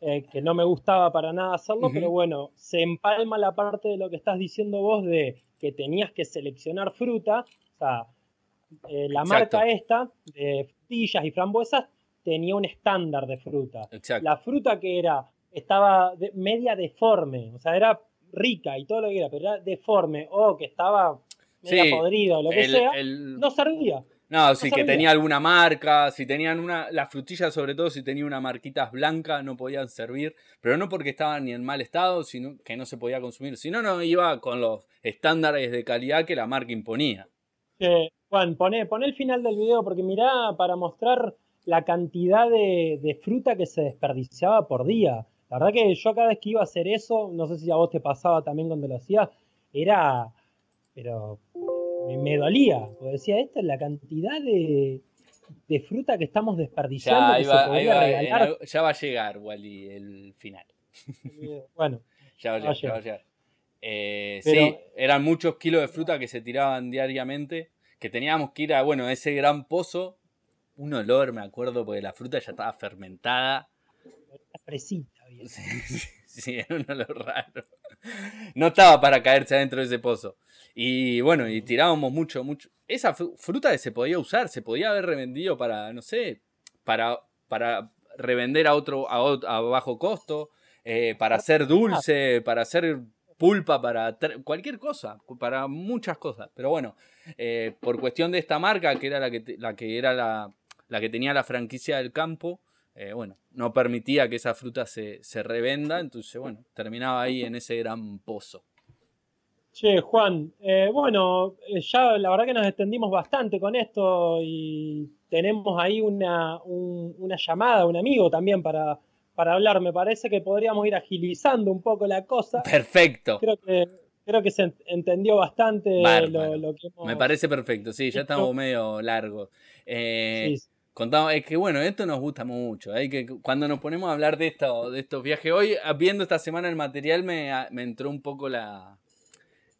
eh, que no me gustaba para nada hacerlo, pero bueno, se empalma la parte de lo que estás diciendo vos de que tenías que seleccionar fruta, o sea, eh, la marca esta de frutillas y frambuesas tenía un estándar de fruta. La fruta que era, estaba media deforme, o sea, era rica y todo lo que era, pero era deforme o que estaba media podrida o lo que sea, no servía. No, sí, que tenía alguna marca, si tenían una, las frutillas sobre todo, si tenían una marquita blanca no podían servir, pero no porque estaban ni en mal estado, sino que no se podía consumir, sino no iba con los estándares de calidad que la marca imponía. Juan, poné, el final del video porque mirá para mostrar la cantidad de, de, fruta que se desperdiciaba por día. La verdad que yo cada vez que iba a hacer eso, no sé si a vos te pasaba también cuando lo hacías, era, pero me, dolía, porque decía, esta es la cantidad de, fruta que estamos desperdiciando. Ya, va, a llegar, Wally, el final. bueno, ya va a llegar. Eh, sí, eran muchos kilos de fruta que se tiraban diariamente, que teníamos que ir a, bueno, ese gran pozo, un olor, me acuerdo, porque la fruta ya estaba fermentada. Fresita, sí, sí, era un olor raro. No estaba para caerse adentro de ese pozo. Y bueno, y tirábamos mucho, mucho. Esa fruta se podía usar, se podía haber revendido para, no sé, para, para revender a otro, a, bajo costo, eh, para hacer dulce, para hacer pulpa, para cualquier cosa, para muchas cosas. Pero bueno, eh, por cuestión de esta marca, que era la que, la que era la, la que tenía la franquicia del campo, eh, bueno, no permitía que esa fruta se, se revenda, entonces bueno, terminaba ahí en ese gran pozo. Che, Juan, eh, bueno, eh, ya la verdad que nos extendimos bastante con esto y tenemos ahí una, una llamada, un amigo también para, para hablar. Me parece que podríamos ir agilizando un poco la cosa. Perfecto. Creo que, creo que se entendió bastante lo, que Me parece perfecto, sí, ya estamos medio largos. Eh, Contamos, es que bueno, esto nos gusta mucho. Hay que cuando nos ponemos a hablar de esto, de estos viajes, hoy viendo esta semana el material me, me entró un poco la,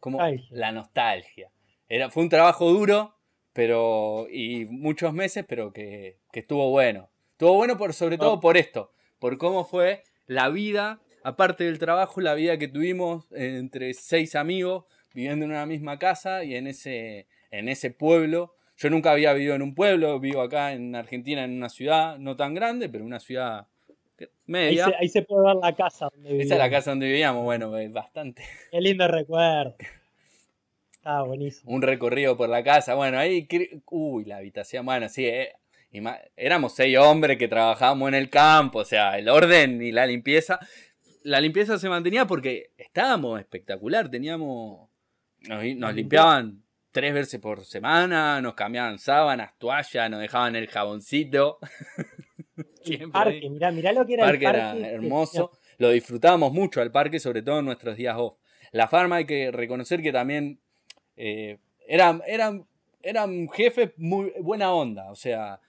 como la nostalgia. Era, fue un trabajo duro, pero. y muchos meses, pero que, estuvo bueno. Estuvo bueno por, sobre todo por esto, por cómo fue la vida, aparte del trabajo, la vida que tuvimos entre seis amigos, viviendo en una misma casa y en ese, en ese pueblo. Yo nunca había vivido en un pueblo, vivo acá en Argentina, en una ciudad no tan grande, pero una ciudad media. Ahí se, puede ver la casa donde Esa es la casa donde vivíamos, bueno, bastante. Qué lindo recuerdo. Ah, buenísimo. Un recorrido por la casa, bueno, ahí, uy, la habitación, bueno, sí, eh, éramos seis hombres que trabajábamos en el campo, o sea, el orden y la limpieza. La limpieza se mantenía porque estábamos espectacular, teníamos, nos limpiaban tres veces por semana, nos cambiaban sábanas, toallas, nos dejaban el jaboncito. El parque, mirá, mirá lo que era el parque. era hermoso. Lo disfrutábamos mucho al parque, sobre todo en nuestros días off. La farma hay que reconocer que también eh, eran, eran, eran jefes muy buena onda, o sea,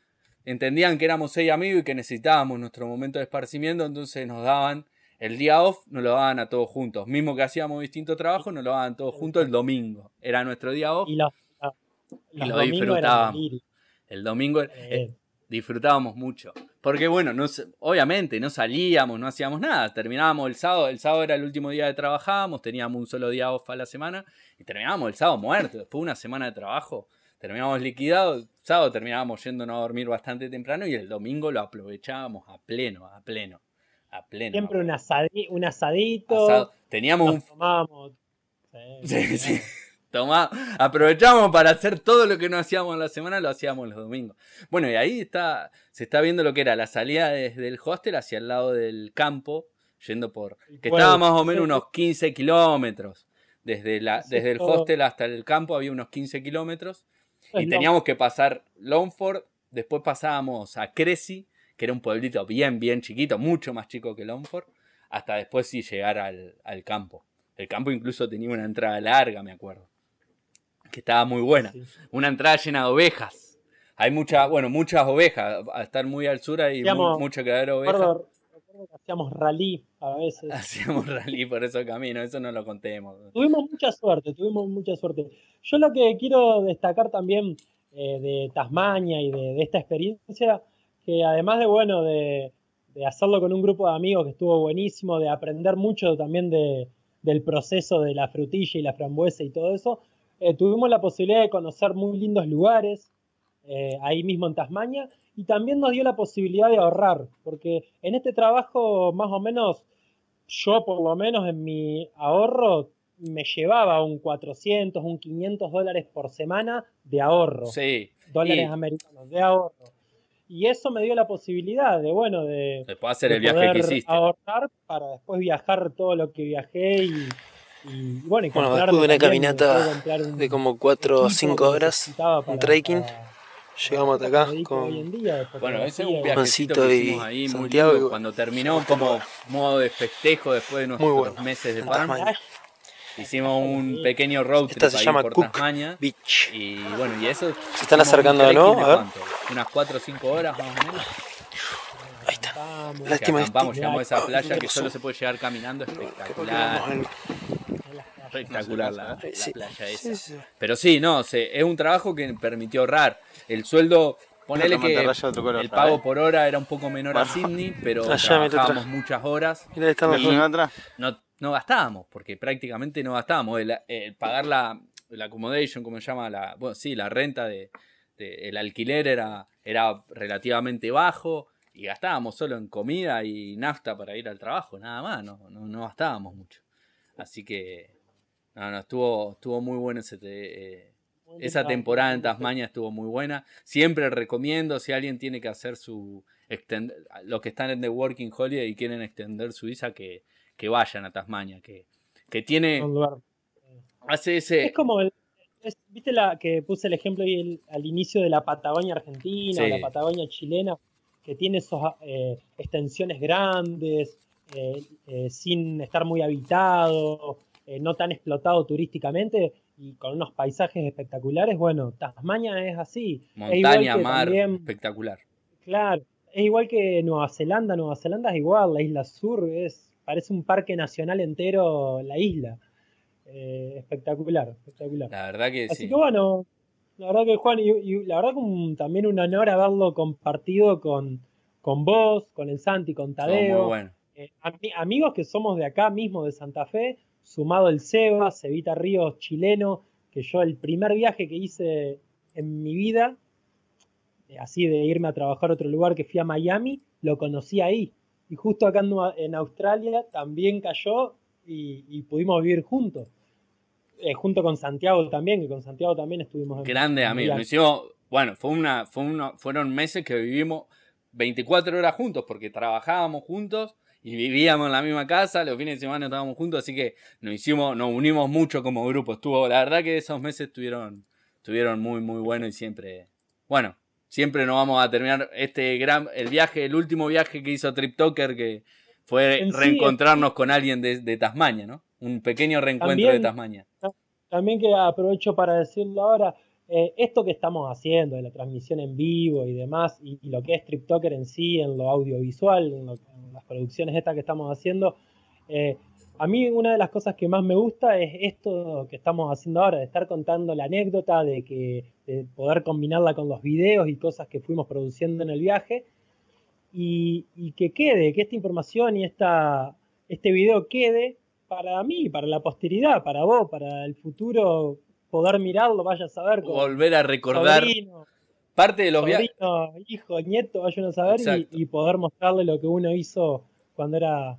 entendían que éramos seis amigos y que necesitábamos nuestro momento de esparcimiento, entonces nos daban el día off, nos lo daban a todos juntos. Mismo que hacíamos distintos trabajos, nos lo daban todos juntos el domingo. Era nuestro día off. Y, lo disfrutábamos. El domingo, eh, disfrutábamos mucho. Porque bueno, no, obviamente no salíamos, no hacíamos nada. Terminábamos el sábado, el sábado era el último día de trabajábamos, teníamos un solo día off a la semana y terminábamos el sábado muerto. Después de una semana de trabajo, terminábamos liquidados. El sábado terminábamos yéndonos a dormir bastante temprano y el domingo lo aprovechábamos a pleno, a pleno. A pleno. Siempre un, un asadito. Teníamos un. sí, sí. Tomá, aprovechamos para hacer todo lo que no hacíamos en la semana, lo hacíamos los domingos. Bueno, y ahí está, se está viendo lo que era la salida desde el hostel hacia el lado del campo, yendo por... que estaba más o menos unos 15 kilómetros. Desde, la, desde el hostel hasta el campo había unos 15 kilómetros. Y teníamos que pasar Longford, después pasábamos a Cressy, que era un pueblito bien, bien chiquito, mucho más chico que Longford, hasta después sí llegar al, campo. El campo incluso tenía una entrada larga, me acuerdo, que estaba muy buena. Una entrada llena de ovejas. Hay muchas, bueno, muchas ovejas. A estar muy al sur hay mucho que de ovejas. hacíamos rally a veces. Hacíamos rally por ese camino, eso no lo contemos. Tuvimos mucha suerte, tuvimos mucha suerte. Yo lo que quiero destacar también eh, de Tasmania y de, esta experiencia, que además de, bueno, de, hacerlo con un grupo de amigos que estuvo buenísimo, de aprender mucho también de, del proceso de la frutilla y la frambuesa y todo eso, eh, tuvimos la posibilidad de conocer muy lindos lugares eh, ahí mismo en Tasmania y también nos dio la posibilidad de ahorrar, porque en este trabajo más o menos, yo por lo menos en mi ahorro me llevaba un 400, un 500 dólares por semana de ahorro. Sí. Dólares americanos, de ahorro. Y eso me dio la posibilidad de, bueno, de, después hacer el viaje que hiciste. ahorrar para después viajar todo lo que viajé y, y bueno, y bueno después de una caminata de como 4 o 5 horas, un trekking. Llegamos hasta acá con bueno, ese es un viajecito que hicimos ahí muy lindo, cuando terminó como modo de festejo después de nuestros meses de Palma. Hicimos un pequeño road trip Esta se llama por Cook Tasmania. Beach. Y bueno, y eso. Se están acercando, ¿no? A ver. Unas 4 o 5 horas más o menos. Ahí está. Lástima este. Vamos, llegamos a esa playa que solo se puede llegar caminando. Espectacular. Espectacular la, playa esa. Pero sí, no, es un trabajo que permitió ahorrar. El sueldo Ponele que el pago por hora era un poco menor a Sydney, pero trabajábamos muchas horas. no, no gastábamos, porque prácticamente no gastábamos. El, pagar la, accommodation, como se llama, la, bueno, sí, la renta de, el alquiler era, era relativamente bajo y gastábamos solo en comida y nafta para ir al trabajo, nada más, no, no, gastábamos mucho. Así que, no, no, estuvo, estuvo muy bueno ese, eh, esa temporada en Tasmania estuvo muy buena. Siempre recomiendo, si alguien tiene que hacer su... los que están en The Working Holiday y quieren extender su visa, que, que vayan a Tasmania, que, que tiene... Hace ese... Es como el... ¿Viste la que puse el ejemplo ahí al inicio de la Patagonia argentina, la Patagonia chilena, que tiene esas eh, extensiones grandes, eh, eh, sin estar muy habitado, no tan explotado turísticamente? y con unos paisajes espectaculares, bueno, Tasmania es así. Montaña, mar, espectacular. Claro, es igual que Nueva Zelanda, Nueva Zelanda es igual, la isla sur es, parece un parque nacional entero la isla. Eh, espectacular, espectacular. La verdad que Así que bueno, la verdad que Juan, y, la verdad que también un honor haberlo compartido con, con vos, con el Santi, con Tadeo. Muy eh, amigos que somos de acá mismo, de Santa Fe, sumado el Seba, Cevita Ríos chileno, que yo el primer viaje que hice en mi vida, eh, así de irme a trabajar a otro lugar que fui a Miami, lo conocí ahí. Y justo acá en Australia también cayó y, pudimos vivir juntos. Eh, junto con Santiago también, que con Santiago también estuvimos. En Grande amigos. Hicimos, bueno, fue una, fue fueron meses que vivimos 24 horas juntos porque trabajábamos juntos y vivíamos en la misma casa, los fines de semana estábamos juntos, así que nos hicimos, nos unimos mucho como grupo. Estuvo, la verdad que esos meses estuvieron, estuvieron muy, muy buenos y siempre, bueno, siempre nos vamos a terminar este gran, el viaje, el último viaje que hizo Trip Talker, que fue reencontrarnos con alguien de, Tasmania, ¿no? Un pequeño reencuentro de Tasmania. También que aprovecho para decirlo ahora, eh, esto que estamos haciendo, de la transmisión en vivo y demás, y, lo que es Trip Talker en sí, en lo audiovisual, en lo, las producciones estas que estamos haciendo. Eh, a mí una de las cosas que más me gusta es esto que estamos haciendo ahora, de estar contando la anécdota, de, que, poder combinarla con los videos y cosas que fuimos produciendo en el viaje. Y, que quede, que esta información y esta, este video quede para mí, para la posteridad, para vos, para el futuro, poder mirarlo, vaya a saber. Volver a recordar parte de los viajes. Hijo, nieto, vayan a saber y, poder mostrarle lo que uno hizo cuando era.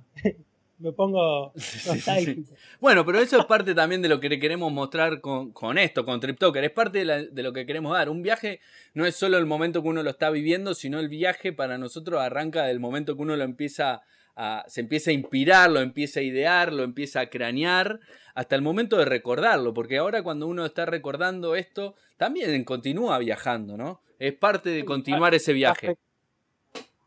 Me pongo nostálgico. bueno, pero eso es parte también de lo que queremos mostrar con, esto, con TripToker. Es parte de, lo que queremos dar. Un viaje no es solo el momento que uno lo está viviendo, sino el viaje para nosotros arranca del momento que uno lo empieza se empieza a inspirar, lo empieza a idear, lo empieza a cranear, hasta el momento de recordarlo, porque ahora cuando uno está recordando esto, también continúa viajando, ¿no? Es parte de continuar ese viaje.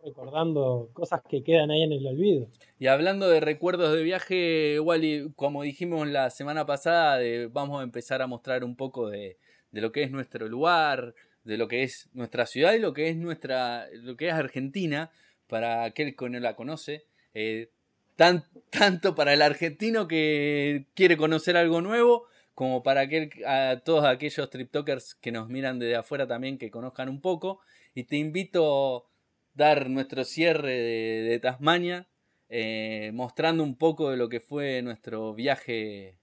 Recordando cosas que quedan ahí en el olvido. Y hablando de recuerdos de viaje, Wally, como dijimos la semana pasada, vamos a empezar a mostrar un poco de, lo que es nuestro lugar, de lo que es nuestra ciudad y lo que es nuestra, lo que es Argentina, para aquel que no la conoce. Eh, tanto para el argentino que quiere conocer algo nuevo, como para aquel, a todos aquellos triptokers que nos miran desde afuera también que conozcan un poco. Y te invito dar nuestro cierre de, Tasmania, eh, mostrando un poco de lo que fue nuestro viaje,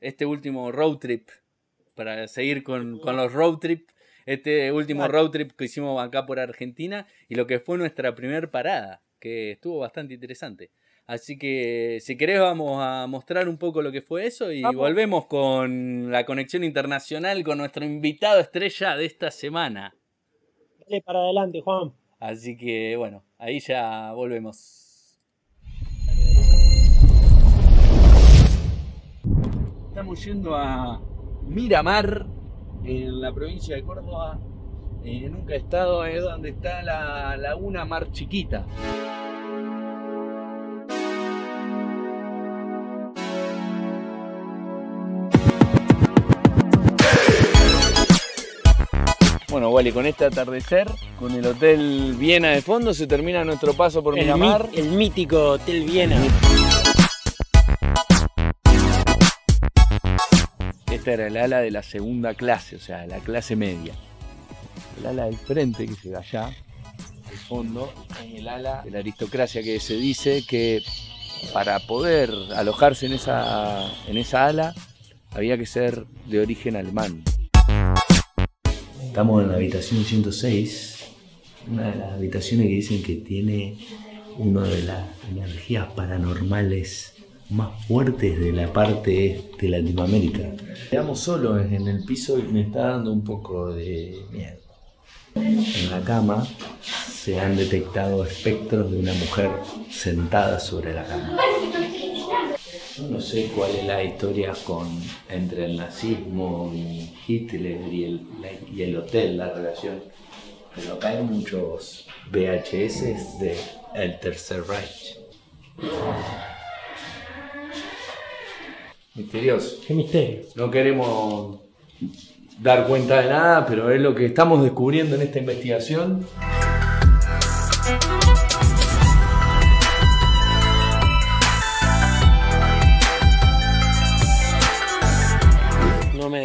este último road trip, para seguir con, los road trip, este último road trip que hicimos acá por Argentina y lo que fue nuestra primera parada, que estuvo bastante interesante. Así que si querés vamos a mostrar un poco lo que fue eso y volvemos con la conexión internacional con nuestro invitado estrella de esta semana. Dale para adelante, Juan. Así que bueno, ahí ya volvemos. Estamos yendo a Miramar, en la provincia de Córdoba. Eh, nunca he estado, es donde está la laguna Mar Chiquita. Bueno, Wally, con este atardecer, con el Hotel Viena de fondo, se termina nuestro paso por Miramar. el mítico Hotel Viena. Esta era el ala de la segunda clase, o sea, la clase media. El ala del frente, que se ve allá, de fondo, es el ala de la aristocracia que se dice que para poder alojarse en esa, en esa ala había que ser de origen alemán. Estamos en la habitación 106, una de las habitaciones que dicen que tiene una de las energías paranormales más fuertes de la parte este de Latinoamérica. Quedamos solos en el piso y me está dando un poco de miedo. En la cama se han detectado espectros de una mujer sentada sobre la cama. No sé cuál es la historia con, entre el nazismo y Hitler y el, y el hotel, la relación. Pero acá hay muchos VHS de El Tercer Reich. Misterioso. Qué misterio. No queremos dar cuenta de nada, pero es lo que estamos descubriendo en esta investigación.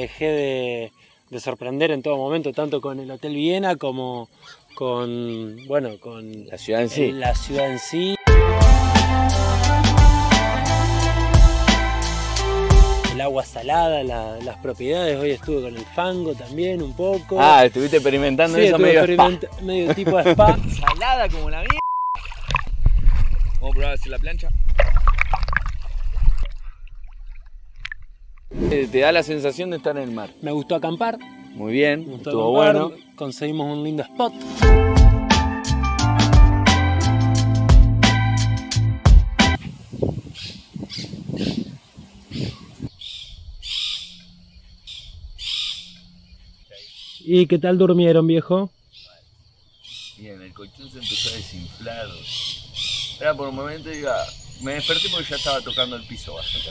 Dejé de, sorprender en todo momento, tanto con el Hotel Viena como con, bueno, con la ciudad en sí. La ciudad en sí. El agua salada, las propiedades. Hoy estuve con el fango también un poco. Ah, estuviste experimentando eso medio medio tipo de spa. Salada como la mía. Vamos a probar si la plancha. Eh, te da la sensación de estar en el mar. Me gustó acampar. Muy bien, estuvo bueno. Conseguimos un lindo spot. ¿Y qué tal durmieron, viejo? Bien, el colchón se empezó a desinflar. Era por un momento, diga, me desperté porque ya estaba tocando el piso bastante.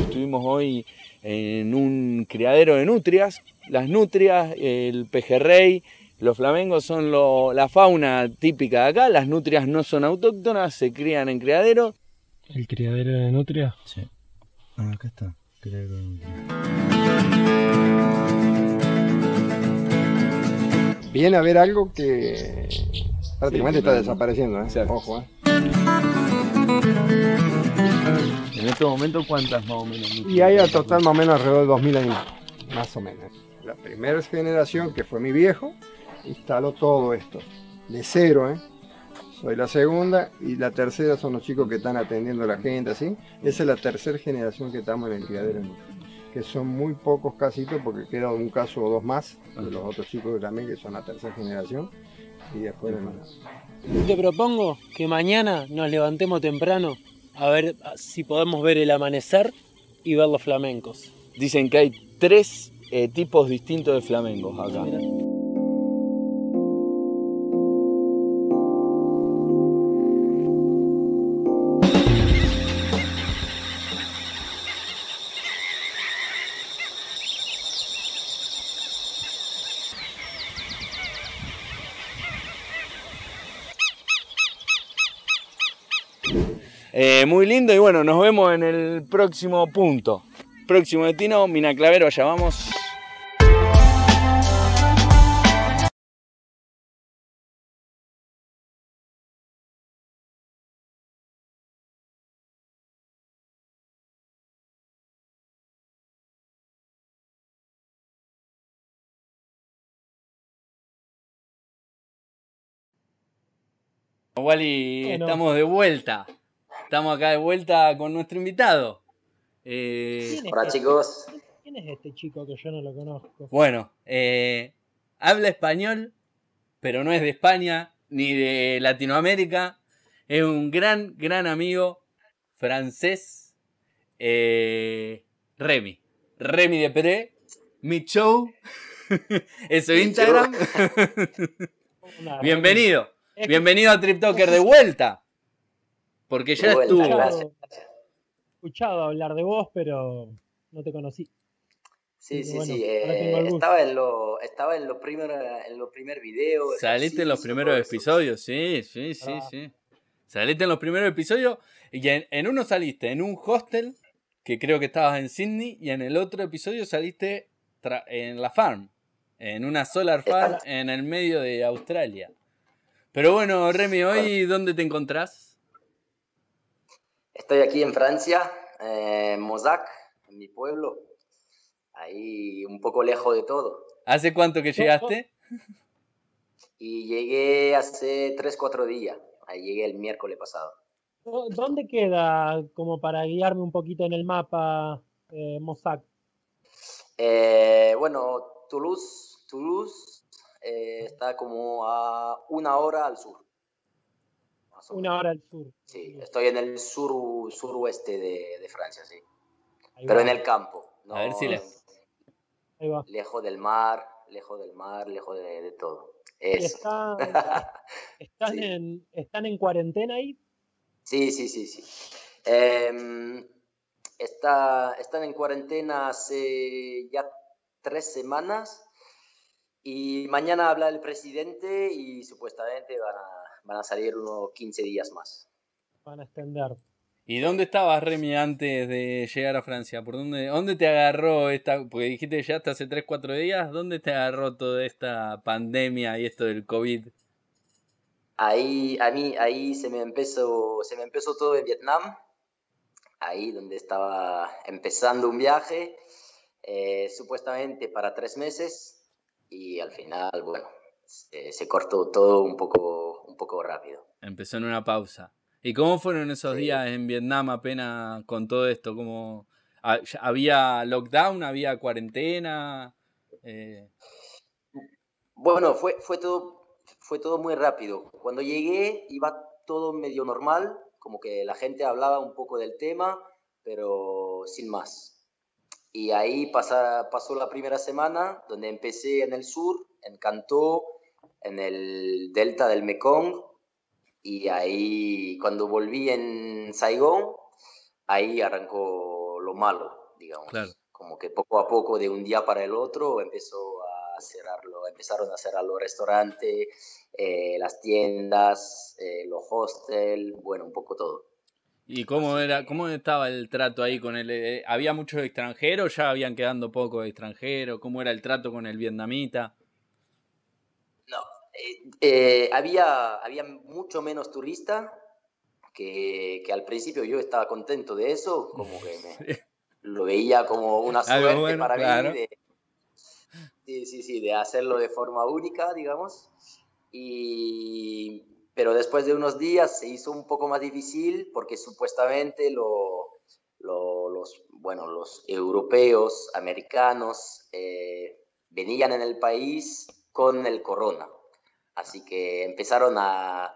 Estuvimos hoy en un criadero de nutrias. Las nutrias, el pejerrey, los flamengos son la fauna típica de acá. Las nutrias no son autóctonas, se crían en criadero. ¿El criadero de nutrias? Sí. Ah, acá está. Criadero de nutrias. Viene a ver algo que prácticamente está desapareciendo, ¿eh? Ojo, ¿eh? En este momento, ¿cuántas más o menos? Y hay a total más o menos alrededor de 2000 años, más o menos. La primera generación, que fue mi viejo, instaló todo esto, de cero, ¿eh? Soy la segunda y la tercera son los chicos que están atendiendo a la gente, así. Esa es la tercera generación que estamos en el criadero, que son muy pocos casitos porque queda un caso o dos más de los otros chicos también que son la tercera generación y después de más. Te propongo que mañana nos levantemos temprano a ver si podemos ver el amanecer y ver los flamencos. Dicen que hay tres eh, tipos distintos de flamencos acá. Eh, muy lindo y bueno, nos vemos en el próximo punto. Próximo destino, Mina Clavero, allá vamos. Wally, estamos de vuelta. Estamos acá de vuelta con nuestro invitado. Eh... Hola este? chicos. ¿Quién es este chico que yo no lo conozco? Bueno, eh, habla español, pero no es de España ni de Latinoamérica. Es un gran, gran amigo francés, eh, Remy. Remy de Peré, mi show, es su Instagram. Bienvenido. Bienvenido a Trip Talker de vuelta. Porque ya estuvo. He escuchado hablar de vos, pero no te conocí. Sí, sí, sí. Eh, estaba en lo, estaba en los primeros en los primer videos. Saliste en los primeros episodios, sí, sí, sí, ah. sí. Saliste en los primeros episodios y en, uno saliste en un hostel, que creo que estabas en Sydney, y en el otro episodio saliste en la farm, en una solar farm en el medio de Australia. Pero bueno, Remy, hoy, ¿dónde te encontrás? Estoy aquí en Francia, en Mozac, en mi pueblo, ahí un poco lejos de todo. ¿Hace cuánto que llegaste? Y llegué hace 3, 4 días, ahí llegué el miércoles pasado. ¿Dónde queda, como para guiarme un poquito en el mapa, eh, Mozac? Eh, bueno, Toulouse, Toulouse eh, está como a una hora al sur. Una hora al sur. Sí, estoy en el sur suroeste de, de Francia, sí. Pero en el campo. A ver si le... Ahí va. Lejos del mar, lejos del mar, lejos de, todo. Están, están, en, ¿Están en cuarentena ahí? Sí, sí, sí, sí. Em, está, están en cuarentena hace ya tres semanas y mañana habla el presidente y supuestamente van a van a salir unos 15 días más. Van a extender. ¿Y dónde estabas, Remy, antes de llegar a Francia? ¿Por dónde, dónde te agarró esta? Porque dijiste ya hasta hace 3, 4 días. ¿Dónde te agarró toda esta pandemia y esto del COVID? Ahí, a mí, ahí se me empezó, se me empezó todo en Vietnam. Ahí donde estaba empezando un viaje, eh, supuestamente para tres meses. Y al final, bueno, se cortó todo un poco un poco rápido. Empezó en una pausa. ¿Y cómo fueron esos días en Vietnam apenas con todo esto? ¿Cómo, ¿Había lockdown? ¿Había cuarentena? Eh, bueno, fue, fue, todo, fue todo muy rápido. Cuando llegué iba todo medio normal, como que la gente hablaba un poco del tema, pero sin más. Y ahí pasa, pasó la primera semana, donde empecé en el sur, en Cantó, en el delta del Mekong y ahí cuando volví en Saigón, ahí arrancó lo malo, digamos. Como que poco a poco, de un día para el otro, empezó a cerrarlo, empezaron a cerrar los restaurantes, eh, las tiendas, eh, los hostels, bueno, un poco todo. ¿Y cómo era, cómo estaba el trato ahí con el, eh, había muchos extranjeros, ya habían quedando pocos extranjeros, cómo era el trato con el vietnamita? Eh, había, había mucho menos turistas que, que, al principio yo estaba contento de eso, como que me, lo veía como una suerte para mí de, sí, sí, sí, de hacerlo de forma única, digamos. Y, pero después de unos días se hizo un poco más difícil porque supuestamente lo, los, bueno, los europeos, americanos, eh, venían en el país con el corona. Así que empezaron a,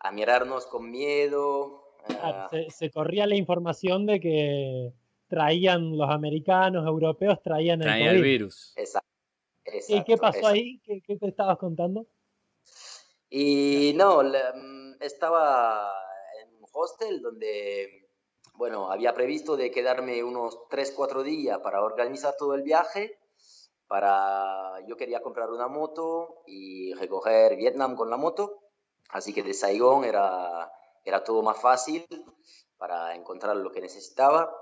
a mirarnos con miedo. se, corría la información de que traían los americanos, europeos, traían el, virus. Exacto, ¿Y qué pasó ahí? ¿Qué, ¿Qué, te estabas contando? Y no, mm, estaba en un hostel donde, bueno, había previsto de quedarme unos 3, 4 días para organizar todo el viaje. Para, yo quería comprar una moto y recoger Vietnam con la moto. Así que de Saigón era, era todo más fácil para encontrar lo que necesitaba.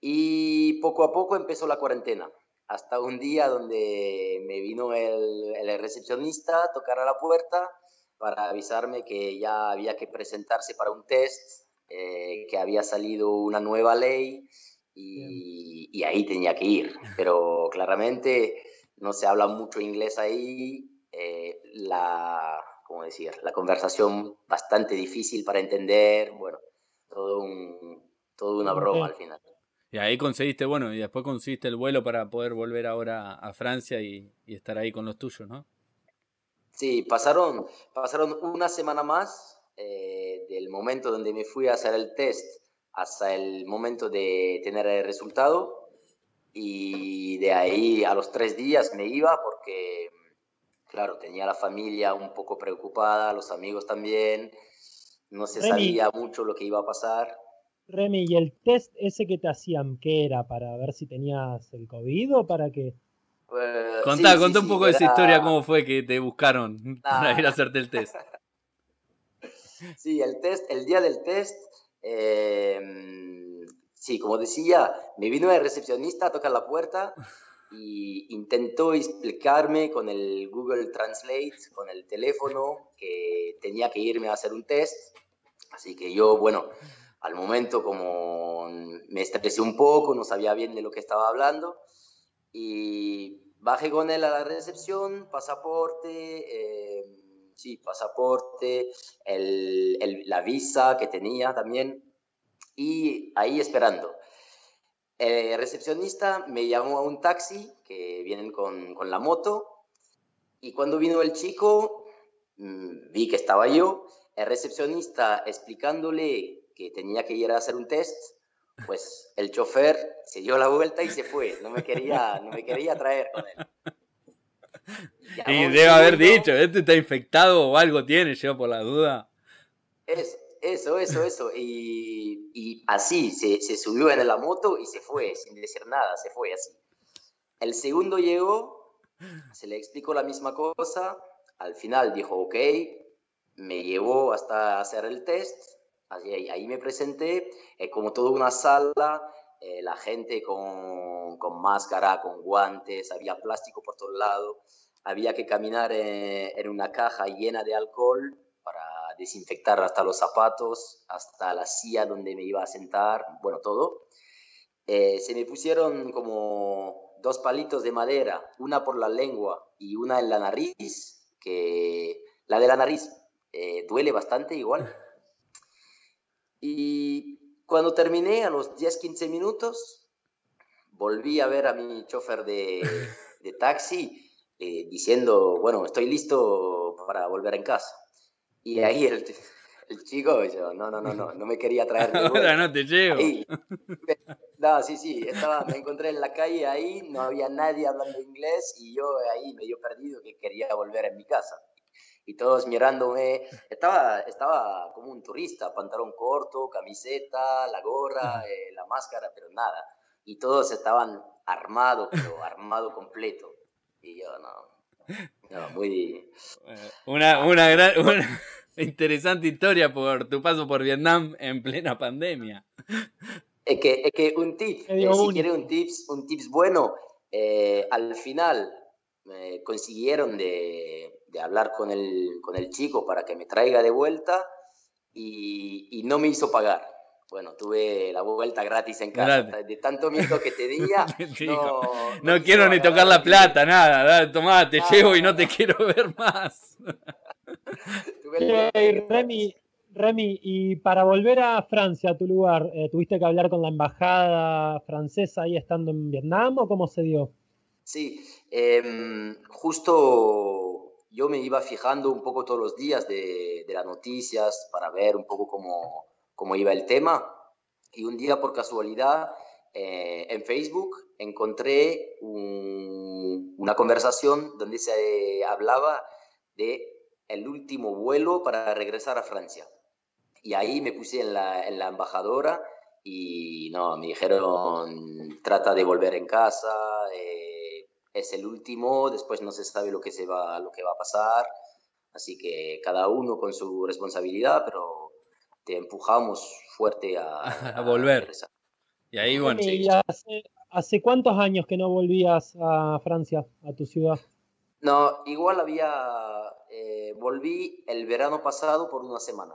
Y poco a poco empezó la cuarentena hasta un día donde me vino el, el, recepcionista a tocar a la puerta para avisarme que ya había que presentarse para un test, eh, que había salido una nueva ley y, y, ahí tenía que ir. Pero claramente no se habla mucho inglés ahí, eh, la, ¿cómo decir? la conversación bastante difícil para entender, bueno, todo, un, todo una broma al final. Y ahí conseguiste, bueno, y después conseguiste el vuelo para poder volver ahora a Francia y, y estar ahí con los tuyos, ¿no? Sí, pasaron, pasaron una semana más eh, del momento donde me fui a hacer el test hasta el momento de tener el resultado y de ahí a los tres días me iba porque, claro, tenía la familia un poco preocupada, los amigos también, no se sabía mucho lo que iba a pasar. Remy, ¿y el test ese que te hacían, qué era? ¿Para ver si tenías el COVID o para qué? Eh, contá, contá un poco de esa historia, cómo fue que te buscaron para ir a hacerte el test. sí, el test, el día del test, em, sí, como decía, me vino el recepcionista a tocar la puerta y intentó explicarme con el Google Translate, con el teléfono, que tenía que irme a hacer un test. Así que yo, bueno, al momento como me estresé un poco, no sabía bien de lo que estaba hablando y bajé con él a la recepción, pasaporte, eh, sí, pasaporte, la visa que tenía también, y ahí esperando. El recepcionista me llamó a un taxi que vienen con, con la moto, y cuando vino el chico, mm, vi que estaba yo, el recepcionista explicándole que tenía que ir a hacer un test, pues el chofer se dio la vuelta y se fue. No me quería, no me quería traer con él. Y, debe haber dicho, este está infectado o algo tiene, yo por la duda. Es, eso, eso, eso. Y, y así, se, se, subió en la moto y se fue, sin decir nada, se fue así. El segundo llegó, se le explicó la misma cosa, al final dijo, ok, me llevó hasta hacer el test Ahí, ahí me presenté, eh, como toda una sala, eh, la gente con, con, máscara, con guantes, había plástico por todos lados, había que caminar eh, en una caja llena de alcohol para desinfectar hasta los zapatos, hasta la silla donde me iba a sentar, bueno, todo. se me pusieron como dos palitos de madera, una por la lengua y una en la nariz, que la de la nariz duele bastante igual. Y cuando terminé, a los 10-15 minutos, volví a ver a mi chofer de, de taxi eh, diciendo, bueno, estoy listo para volver en casa. Y ahí el, el chico, yo, no, no, no, no, no me quería traer. Ahora no te llevo. no, sí, sí, estaba, me encontré en la calle ahí, no había nadie hablando inglés y yo ahí medio perdido que quería volver en mi casa y todos mirándome. Estaba, estaba como un turista, pantalón corto, camiseta, la gorra, eh, la máscara, pero nada. Y todos estaban armados, pero armado completo. Y yo no. muy. Eh, una, una, gran, una interesante historia por tu paso por Vietnam en plena pandemia. Es que, es que un tip, eh, si quieres un tips, un tips bueno, al final consiguieron de, de hablar con el, con el chico para que me traiga de vuelta y, y no me hizo pagar. Bueno, tuve la vuelta gratis en casa. De tanto miedo que te tenía. no, no, quiero ni tocar la plata, nada. Tomá, te llevo y no te quiero ver más. Remy, Remy, y para volver a Francia, a tu lugar, eh, ¿tuviste que hablar con la embajada francesa ahí estando en Vietnam o cómo se dio? Sí, em, justo yo me iba fijando un poco todos los días de, de las noticias para ver un poco cómo, cómo, iba el tema. Y un día, por casualidad, eh, en Facebook encontré una conversación donde se hablaba de el último vuelo para regresar a Francia. Y ahí me puse en la, en la embajadora y no, me dijeron, trata de volver en casa, eh, es el último, después no se sabe lo que, se va, lo que va a pasar, así que cada uno con su responsabilidad, pero te empujamos fuerte a, a volver. y ahí, bueno. hace, hace, cuántos años que no volvías a Francia, a tu ciudad? No, igual había, eh, volví el verano pasado por una semana,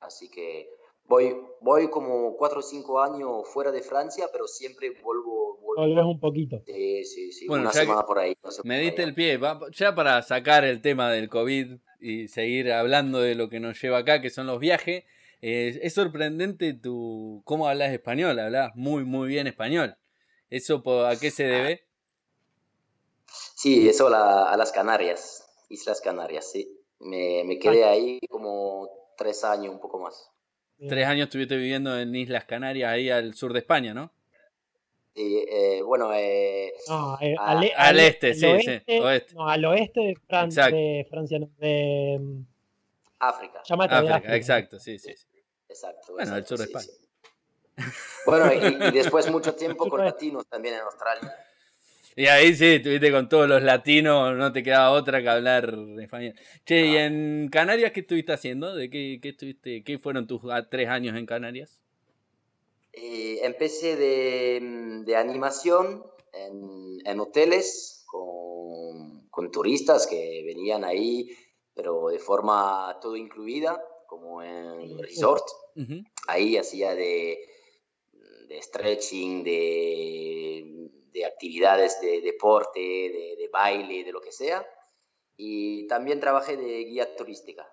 así que Voy, voy como cuatro o cinco años fuera de Francia, pero siempre vuelvo. Vuelves un poquito. Sí, sí, sí. una semana por ahí. me diste el pie. Ya para sacar el tema del COVID y seguir hablando de lo que nos lleva acá, que son los viajes. Eh, es sorprendente tu cómo hablas español. Hablas muy, muy bien español. ¿Eso a qué se debe? Sí, eso a las Canarias. Islas Canarias, sí. Me, me quedé ahí como tres años, un poco más. Tres años estuviste viviendo en Islas Canarias, ahí al sur de España, ¿no? Sí, eh, bueno, eh, eh al, este, sí, sí, oeste. No, al oeste de, de Francia, no, de mm, África. África, exacto, sí, sí. Exacto. Bueno, al sur de España. Bueno, y, y, después mucho tiempo con latinos también en Australia. Y ahí sí, estuviste con todos los latinos, no te quedaba otra que hablar español. Che, ¿y en Canarias qué estuviste haciendo? ¿De qué, qué estuviste, qué fueron tus ah, tres años en Canarias? Eh, empecé de, de animación en, en hoteles con, con, turistas que venían ahí, pero de forma todo incluida, como en resort. Ahí hacía de, de stretching, de de actividades de deporte, de, baile, de lo que sea. Y también trabajé de guía turística.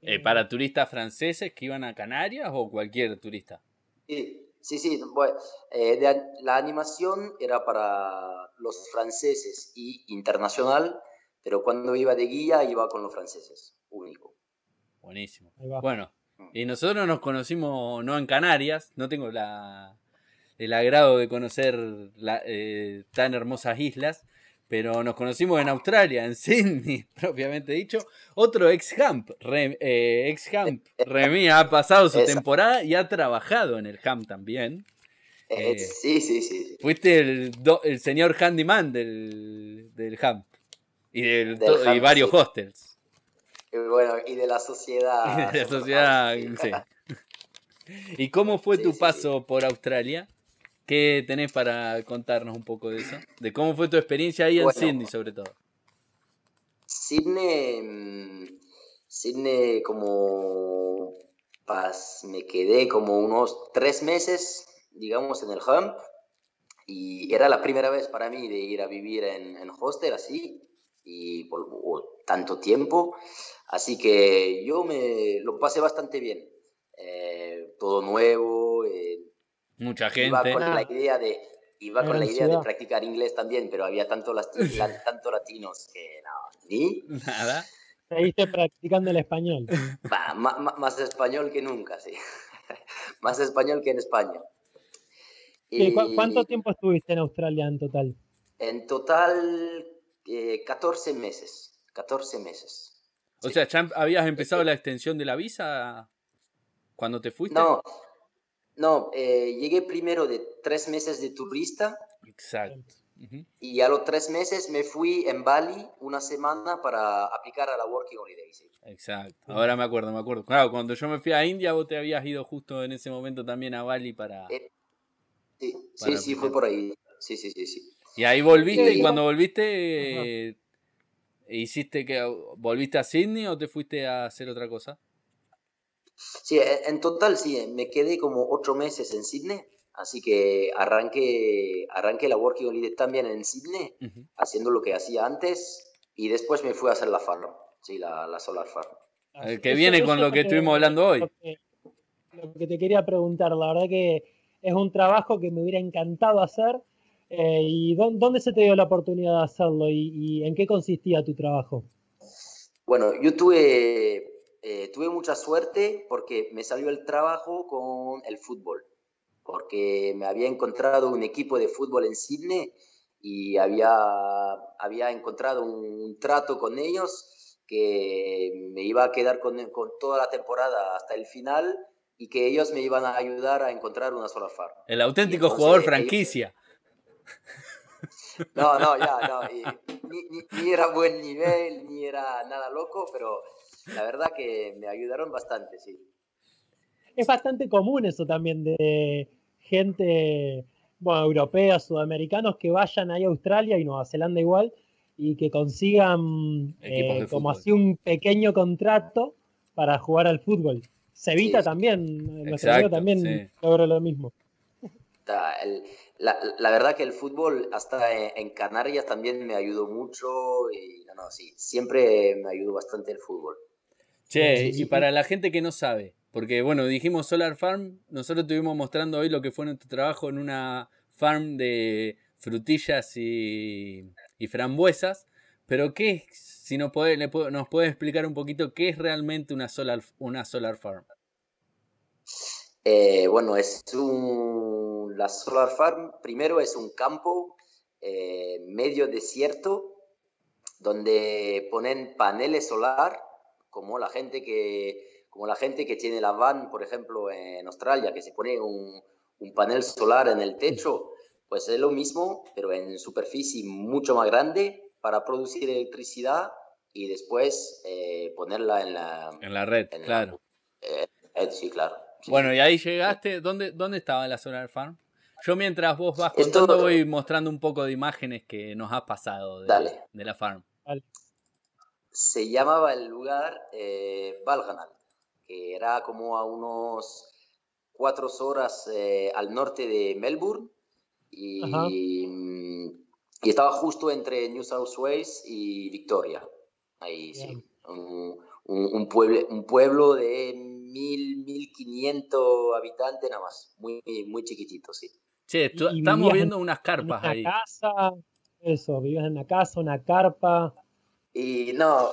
Eh, ¿Para turistas franceses que iban a Canarias o cualquier turista? Sí, sí, sí. Eh, la animación era para los franceses y internacional, pero cuando iba de guía iba con los franceses, único. Buenísimo. Bueno, mm. y nosotros nos conocimos no en Canarias, no tengo la, el agrado de conocer eh, tan hermosas islas, pero nos conocimos en Australia, en Sydney, propiamente dicho. Otro ex-Hamp, eh, ex-Hamp, Remy ha pasado su temporada y ha trabajado en el Hamp también. Eh, sí, sí, sí. Fuiste el, el señor handyman del, del Hamp y, del, y varios hostels. Y bueno, y de la sociedad. Y de la sociedad, sí. ¿Y cómo fue tu paso por Australia? ¿Qué tenés para contarnos un poco de eso? De cómo fue tu experiencia ahí en Sydney, sobre todo. Sydney, mm, Sydney como me quedé como unos tres meses, digamos, en el Hump. Y era la primera vez para mí de ir a vivir en, en hostel así, y por, tanto tiempo. Así que yo me lo pasé bastante bien. Eh, todo nuevo, Mucha gente. Iba con la idea de, iba con la idea de practicar inglés también, pero había tanto, tanto latinos que no, ni. Nada. Seguiste practicando el español. más, español que nunca, sí. más español que en España. ¿Cuánto tiempo estuviste en Australia en total? En total, 14 eh, meses. 14 meses. O sea, ¿ya habías empezado la extensión de la visa cuando te fuiste? No, no, eh, llegué primero de tres meses de turista. Exacto. Y a los tres meses me fui en Bali una semana para aplicar a la Working Holiday. Exacto. Ahora me acuerdo, me acuerdo. Claro, cuando yo me fui a India, vos te habías ido justo en ese momento también a Bali para. Eh, sí, sí, sí, fue por ahí. Sí, sí, sí, sí. Y ahí volviste, y cuando volviste, eh, ¿hiciste que volviste a Sydney o te fuiste a hacer otra cosa? Sí, e, en total sí, me quedé como ocho meses en Sydney, así que arranqué, arranqué la Working Holiday también en Sydney, haciendo lo que hacía antes, y después me fui a hacer la farm, sí, la, la Solar Farm. El que viene con lo que estuvimos hablando hoy. Lo que, te quería preguntar, la verdad que es un trabajo que me hubiera encantado hacer, Eh, ¿Y dónde se te dio la oportunidad de hacerlo y, en qué consistía tu trabajo? Bueno, yo tuve, eh, tuve mucha suerte porque me salió el trabajo con el fútbol, porque me había encontrado un equipo de fútbol en Sydney y había, había encontrado un, trato con ellos que me iba a quedar con, con toda la temporada hasta el final y que ellos me iban a ayudar a encontrar una sola farm. El auténtico jugador franquicia. No, no, ya, no. ni, era buen nivel, ni era nada loco, pero la verdad que me ayudaron bastante, sí. Es bastante común eso también de gente, bueno, europea, sudamericanos que vayan ahí a Australia y Nueva Zelanda igual y que consigan eh, como así un pequeño contrato para jugar al fútbol. Sevita también, nuestro amigo también logró lo mismo. la, verdad que el fútbol hasta en, Canarias también me ayudó mucho y no, sí, siempre me ayudó bastante el fútbol. Che, y para la gente que no sabe, porque bueno, dijimos Solar Farm, nosotros estuvimos mostrando hoy lo que fue nuestro trabajo en una farm de frutillas y, y frambuesas, pero ¿qué es si nos puede, nos puede explicar un poquito qué es realmente una solar, una solar farm. Eh, bueno, es un, la solar farm, primero es un campo eh, medio desierto donde ponen paneles solar, como la gente que, como la gente que tiene la van, por ejemplo, en Australia, que se pone un, un panel solar en el techo, pues es lo mismo, pero en superficie mucho más grande para producir electricidad y después eh, ponerla en la, en la red, claro. Eh, eh, sí, claro. Bueno, y ahí llegaste, ¿dónde, ¿dónde estaba la Solar Farm? Yo mientras vos vas contando voy mostrando un poco de imágenes que nos has pasado de, de la farm. Se llamaba el lugar eh, que era como a unos cuatro horas al norte de Melbourne y y estaba justo entre New South Wales y Victoria. Ahí sí. Un, un, pueblo, un pueblo de mil, mil quinientos habitantes nada más. Muy, muy chiquitito, sí. Che, estamos viendo unas carpas una ahí. casa, eso, vivías en una casa, una carpa. Y no,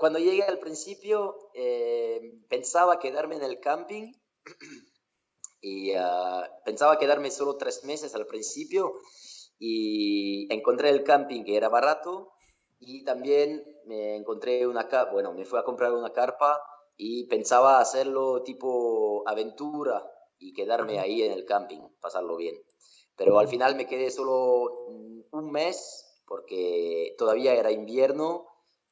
cuando llegué al principio eh, pensaba quedarme en el camping y ah, pensaba quedarme solo tres meses al principio y encontré el camping que era barato y también me encontré una carpa, bueno, me fui a comprar una carpa y pensaba hacerlo tipo aventura y quedarme ahí en el camping, pasarlo bien. Pero al final me quedé solo un mes porque todavía era invierno,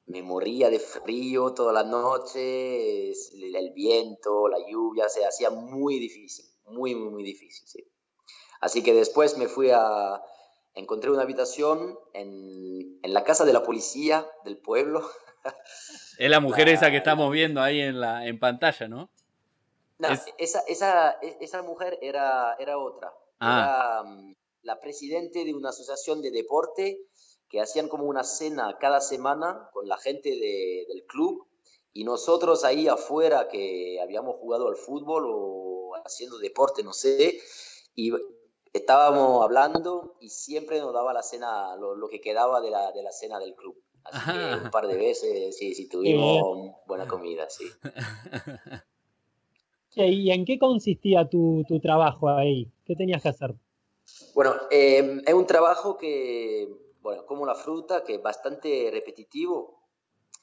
me moría de frío toda la noche, el viento, la lluvia, se hacía muy difícil, muy, muy, muy difícil, sí. Así que después me fui a, encontré una habitación en, en, la casa de la policía del pueblo. Es la mujer esa que estamos viendo ahí en, la, en pantalla, ¿no? No, esa, esa, esa, mujer era, era otra. Ah. Era mm, la presidente de una asociación de deporte que hacían como una cena cada semana con la gente de, del club y nosotros ahí afuera que habíamos jugado al fútbol o haciendo deporte, no sé, y estábamos hablando y siempre nos daba la cena, lo, que quedaba de la, de la, cena del club. Así que un par de veces sí, sí tuvimos buena comida, sí. ¿Y en qué consistía tu, tu, trabajo ahí? ¿Qué tenías que hacer? Bueno, em, es un trabajo que, bueno, como la fruta, que es bastante repetitivo.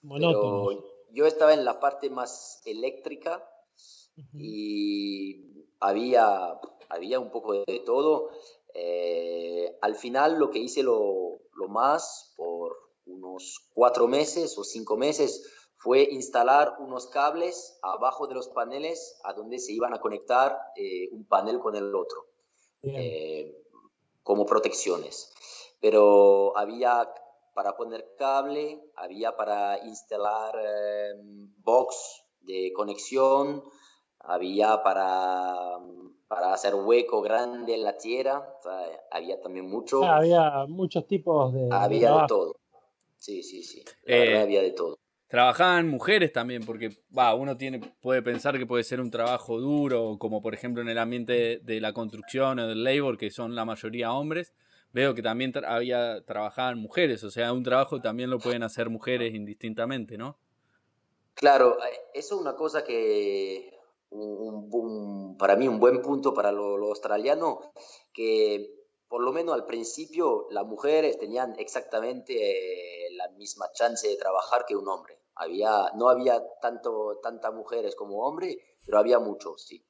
Monótono. yo estaba en la parte más eléctrica y había había un poco de todo. Eh, al final lo que hice lo, más por unos cuatro meses o cinco meses fue instalar unos cables abajo de los paneles a donde se iban a conectar eh, un panel con el otro, eh, como protecciones. Pero había para poner cable, había para instalar box de conexión, había para para hacer hueco grande en la tierra. había también mucho. Ah, había muchos tipos de. Había de, todo. Sí, sí, sí. Eh, había de todo. Trabajaban mujeres también, porque va, uno tiene, puede pensar que puede ser un trabajo duro, como por ejemplo en el ambiente de la construcción o del labor, que son la mayoría hombres, veo que también había trabajaban mujeres, o sea, un trabajo también lo pueden hacer mujeres indistintamente, ¿no? Claro, eh, eso es una cosa que un, para mí un buen punto para lo, australiano, que por lo menos al principio las mujeres tenían exactamente eh, la misma chance de trabajar que un hombre. Había, no había tanto, tantas mujeres como hombres, pero había muchos, sí.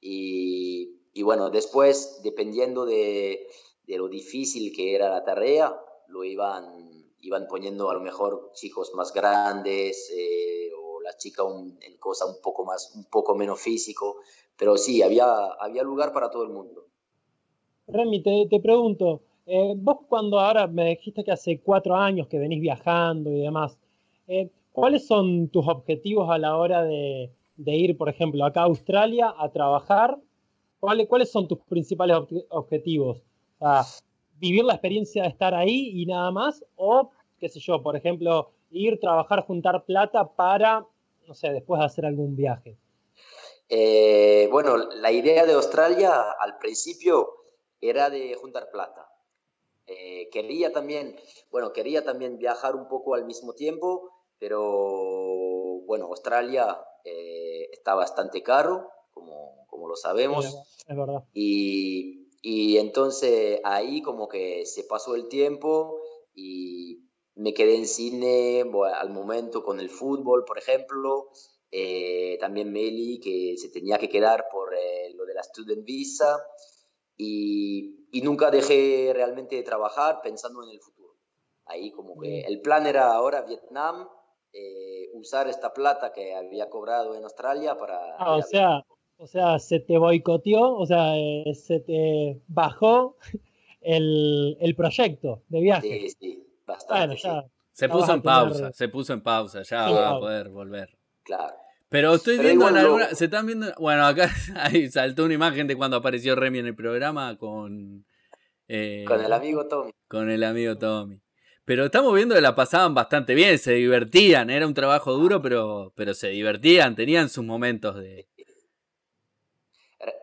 Y, y bueno, después, dependiendo de, de, lo difícil que era la tarea, lo iban, iban poniendo a lo mejor chicos más grandes eh, o la chica en cosa un poco, más, un poco menos físico, pero sí, había, había lugar para todo el mundo. Remy, te, te pregunto, eh, vos cuando ahora me dijiste que hace cuatro años que venís viajando y demás, eh, ¿cuáles son tus objetivos a la hora de, de ir, por ejemplo, acá a Australia a trabajar ¿Cuáles, son tus principales objetivos? ¿Vivir la experiencia de estar ahí y nada más? ¿O, qué sé yo, por ejemplo, ir, trabajar, juntar plata para, no sé, después hacer algún viaje? Eh, bueno, la idea de Australia al principio era de juntar plata. Eh, quería también, bueno, quería también viajar un poco al mismo tiempo, pero bueno, Australia eh, está bastante caro, como como lo sabemos. es verdad. Y, y, entonces ahí como que se pasó el tiempo y me quedé en cine al momento con el fútbol, por ejemplo. Eh, también Meli, que se tenía que quedar por eh, lo de la Student Visa. Y, y, nunca dejé realmente de trabajar pensando en el futuro. Ahí como que el plan era ahora Vietnam, eh, usar esta plata que había cobrado en Australia para... Ah, o sea, o sea, se te boicoteó, o sea, eh, se te bajó el, el, proyecto de viaje. Sí, sí, bastante. se puso en pausa, se puso en pausa, ya va a poder volver. Claro. Pero estoy viendo en alguna. Se están viendo. Bueno, acá ahí saltó una imagen de cuando apareció Remy en el programa con. Eh, con el amigo Tommy. Con el amigo Tommy. Pero estamos viendo que la pasaban bastante bien, se divertían. Era un trabajo duro, pero, pero se divertían, tenían sus momentos de,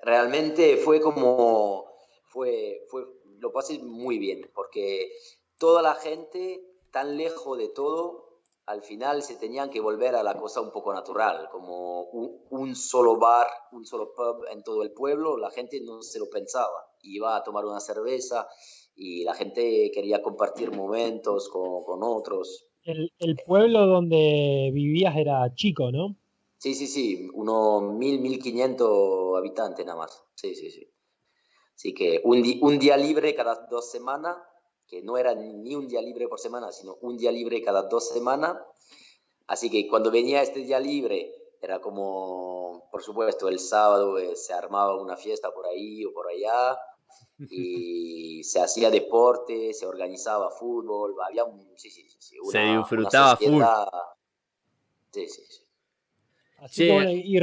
realmente fue como, fue, fue, lo pasé muy bien, porque toda la gente, tan lejos de todo, al final se tenían que volver a la cosa un poco natural, como un, solo bar, un solo pub en todo el pueblo, la gente no se lo pensaba, iba a tomar una cerveza y la gente quería compartir momentos con, con otros. El, el, pueblo donde vivías era chico, ¿no? Sí, sí, sí, unos mil, mil quinientos habitantes nada más. Sí, sí, sí. Así que un, un día libre cada dos semanas, que no era ni un día libre por semana, sino un día libre cada dos semanas. Así que cuando venía este día libre, era como, por supuesto, el sábado eh, se armaba una fiesta por ahí o por allá y se hacía deporte, se organizaba fútbol, había un, sí, sí, sí, se disfrutaba fútbol. Sí, sí, sí. Así y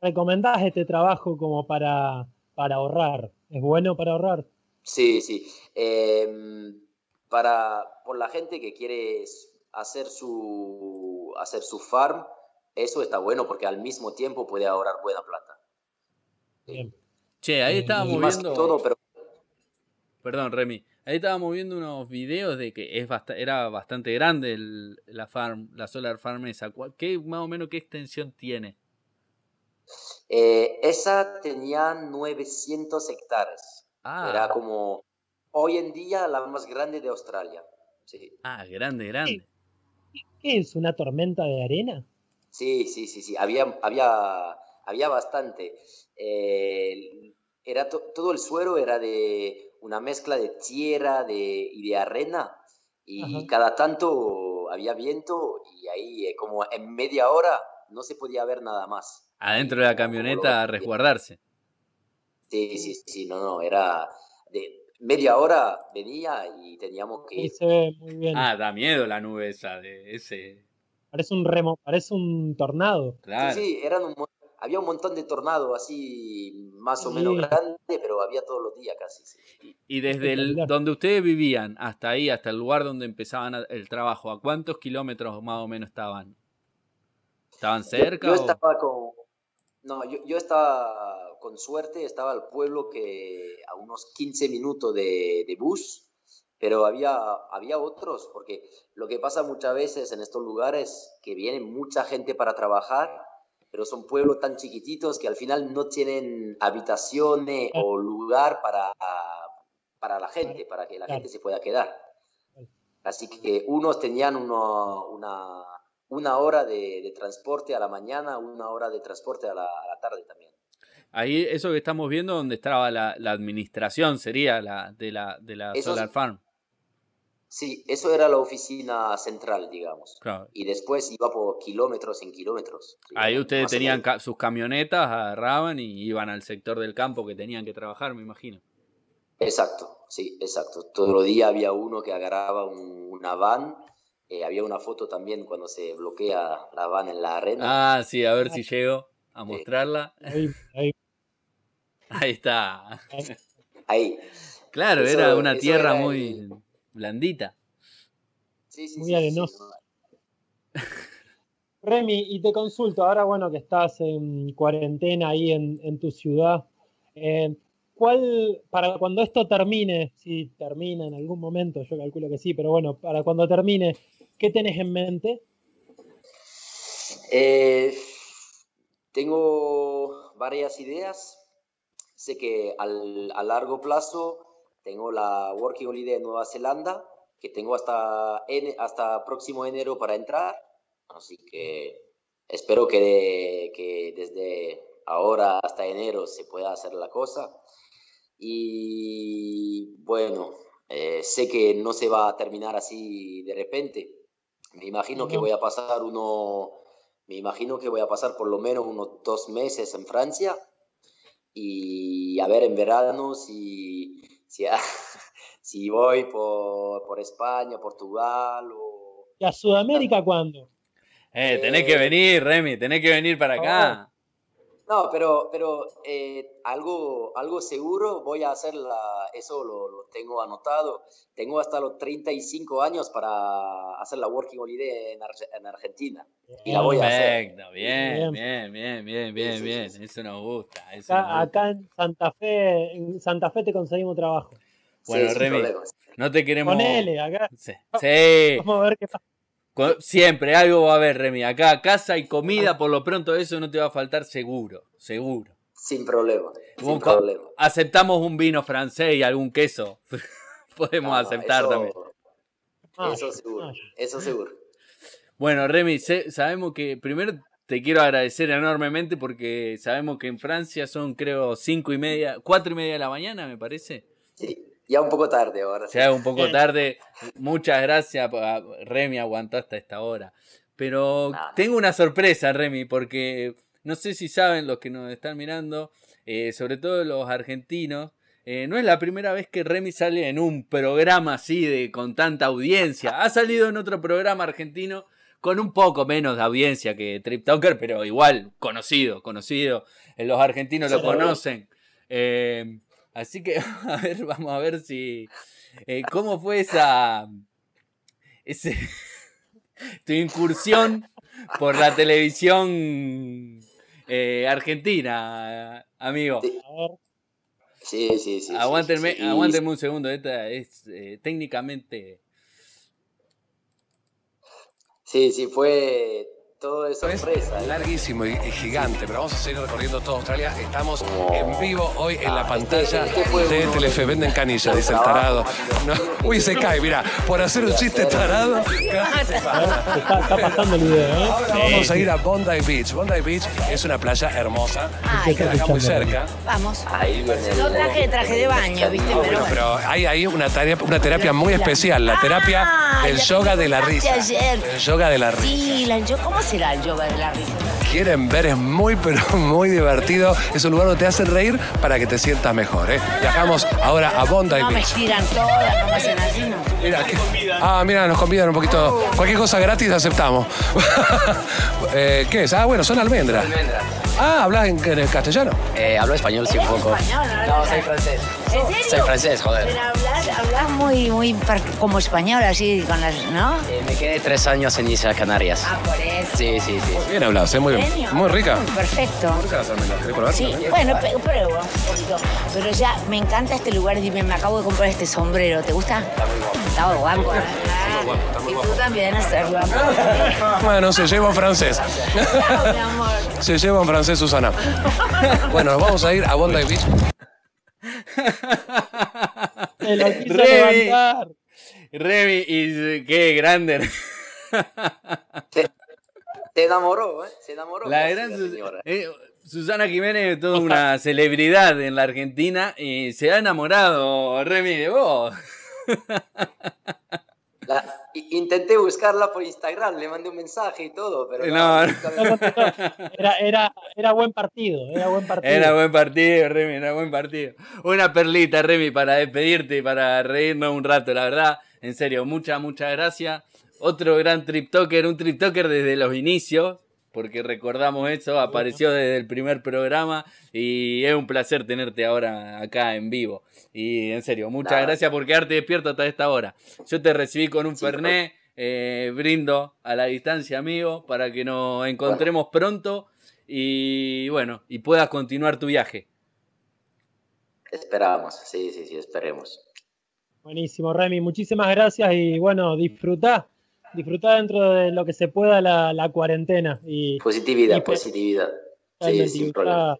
recomendás este trabajo como para, para ahorrar. ¿Es bueno para ahorrar? Sí, sí. Em, para, por la gente que quiere hacer su, hacer su farm, eso está bueno porque al mismo tiempo puede ahorrar buena plata. Bien. Che, ahí estábamos viendo. Todo, pero... Perdón, Remy. Ahí estábamos viendo unos videos de que es era bastante grande la farm, la solar farm esa. ¿Qué, más o menos qué extensión tiene? Eh, esa tenía 900 hectáreas. Ah. Era como hoy en día la más grande de Australia. Ah, grande, grande. ¿Qué, es? ¿Una tormenta de arena? Sí, sí, sí, sí. Había, había, había bastante. Eh, era todo el suelo era de una mezcla de tierra de, y de arena y cada tanto había viento y ahí eh, como en media hora no se podía ver nada más. Adentro de la camioneta a resguardarse. Sí, sí, sí, no, no, era de media hora venía y teníamos que... Sí, se ve muy bien. Ah, da miedo la nube esa de ese... Parece un remo, parece un tornado. Claro. Sí, sí, eran un había un montón de tornados así más o menos grandes, pero había todos los días casi. Y desde el, donde ustedes vivían hasta ahí, hasta el lugar donde empezaban el trabajo, ¿a cuántos kilómetros más o menos estaban? ¿Estaban cerca? Yo, estaba con... No, yo, estaba, con suerte, estaba al pueblo que a unos 15 minutos de, bus, pero había, había otros, porque lo que pasa muchas veces en estos lugares, que viene mucha gente para trabajar, pero son pueblos tan chiquititos que al final no tienen habitaciones o lugar para, para la gente, para que la gente se pueda quedar. Así que unos tenían una una hora de, transporte a la mañana, una hora de transporte a la, tarde también. Ahí, eso que estamos viendo, donde estaba la, administración, sería la de la, de la Solar Farm. Sí, eso era la oficina central, digamos. Y después iba por kilómetros en kilómetros. Ahí ustedes tenían sus camionetas, agarraban y iban al sector del campo que tenían que trabajar, me imagino. Exacto, sí, exacto. Todos los días había uno que agarraba una van eh, había una foto también cuando se bloquea la van en la arena. Ah, sí, a ver si llego a mostrarla. Ahí, ahí. ahí está. Ahí. Claro, era una tierra muy blandita. Sí, sí, muy arenosa. Remy, y te consulto, ahora bueno que estás en cuarentena ahí en, tu ciudad, eh, ¿cuál, para cuando esto termine, si termina en algún momento, yo calculo que sí, pero bueno, para cuando termine, ¿Qué tenés en mente? Eh, tengo varias ideas. Sé que al, a largo plazo tengo la Working Holiday de Nueva Zelanda, que tengo hasta, hasta próximo enero para entrar. Así que espero que, que desde ahora hasta enero se pueda hacer la cosa. Y bueno, eh, sé que no se va a terminar así de repente. Me imagino que voy a pasar uno, me imagino que voy a pasar por lo menos unos dos meses en Francia y a ver en verano si, si, si voy por, por, España, Portugal o... ¿Y a Sudamérica cuándo? Eh, tenés que venir, Remy, tenés que venir para acá. No, pero, pero eh, algo, algo seguro voy a hacer, eso lo, tengo anotado. Tengo hasta los 35 años para hacer la Working Holiday en, Argentina. Y la voy a hacer. Perfecto, bien, bien, bien, bien, bien, bien. Eso nos gusta. acá, en Santa Fe, en Santa Fe te conseguimos trabajo. Bueno, Remy, no te queremos. Con L, acá. Sí. Vamos a ver qué pasa. Siempre algo va a haber, Remy. Acá casa y comida, por lo pronto eso no te va a faltar seguro, seguro. Sin problema. Sin problema. Aceptamos un vino francés y algún queso. Podemos aceptar también. Eso seguro, eso seguro. Bueno, Remy, sabemos que primero te quiero agradecer enormemente porque sabemos que en Francia son creo cinco y media, cuatro y media de la mañana, me parece. Sí. Ya un poco tarde ahora. Ya un poco tarde. Muchas gracias, Remy, aguantó hasta esta hora. Pero tengo una sorpresa, Remy, porque no sé si saben los que nos están mirando, eh, sobre todo los argentinos, eh, no es la primera vez que Remy sale en un programa así de con tanta audiencia. Ha salido en otro programa argentino con un poco menos de audiencia que Trip Talker, pero igual conocido, conocido. Los argentinos lo conocen. Eh, Así que, a ver, vamos a ver si. Eh, ¿Cómo fue esa. Ese, tu incursión por la televisión eh, argentina, amigo? Sí, sí, sí. Aguántenme, aguántenme un segundo, esta es eh, técnicamente. Sí, sí, fue todo es sorpresa. larguísimo y, gigante, pero vamos a seguir recorriendo toda Australia. Estamos en vivo hoy en la pantalla de Telefe. Venden canilla, dice el tarado. Uy, se cae, mira, por hacer un chiste tarado. Está, pasando el video, ¿eh? vamos a ir a Bondi Beach. Bondi Beach es una playa hermosa, que queda acá muy cerca. Vamos. No traje traje de baño, ¿viste? pero, pero hay ahí una, terapia, una terapia muy especial, la terapia ah, del yoga de la risa. El yoga de la risa. Sí, la, ¿cómo será el yoga de la risa? Quieren ver, es muy, pero muy divertido. Es un lugar donde te hacen reír para que te sientas mejor. ¿eh? Viajamos ahora a Bondi no me estiran todas, no me hacen así, ¿no? Mira, ah, mira, nos convidan un poquito. Cualquier cosa gratis aceptamos. eh, ¿Qué es? Ah, bueno, son almendras. Almendras. Ah, ¿hablas en, en castellano? Eh, hablo español, sí, un poco. español, No, soy francés. ¿En serio? Soy francés, joder. Pero hablas, hablas muy, muy como español, así, con las, ¿no? Eh, me quedé tres años en Islas Canarias. Ah, por eso. Sí, sí, sí. Bien hablas, ¿eh? muy, Genio. muy rica. Perfecto. ¿Por qué las almendras? ¿Querés probar? Sí, bueno, prueba un poquito. Pero ya, me encanta este lugar. Dime, me acabo de comprar este sombrero. ¿Te gusta? Está muy guapo. Está muy guapo. Y tú también estás guapo. Bueno, se lleva un francés. Chao, mi amor. Se lleva un francés, Susana. Bueno, nos vamos a ir a Bondi Beach. Se lo quiso Remy. levantar. Remy, y qué grande. Se, se enamoró, ¿eh? Se enamoró. La gran señora. eh, Susana Jiménez es toda una celebridad en la Argentina y se ha enamorado Remy de vos. La- intenté buscarla por Instagram, le mandé un mensaje y todo, pero No, No contestó. Era, era, era buen partido, era buen partido. Era buen partido, Remy, era buen partido. Una perlita, Remy, para despedirte y para reírnos un rato, la verdad. En serio, muchas, muchas gracias. Otro gran triptoker, un triptoker desde los inicios, porque recordamos eso, apareció desde el primer programa y es un placer tenerte ahora acá en vivo. Y en serio, muchas Nada. gracias por quedarte despierto hasta esta hora. Yo te recibí con un Sí, Fernet, eh, brindo a la distancia, amigo, para que nos encontremos pronto y bueno, y puedas continuar tu viaje. Esperamos, sí, sí, sí, esperemos. Buenísimo, Remy. Muchísimas gracias y bueno, disfrutá. Disfrutá dentro de lo que se pueda la, la cuarentena. Y Positividad, Y pues- positividad. Sí, sin problema.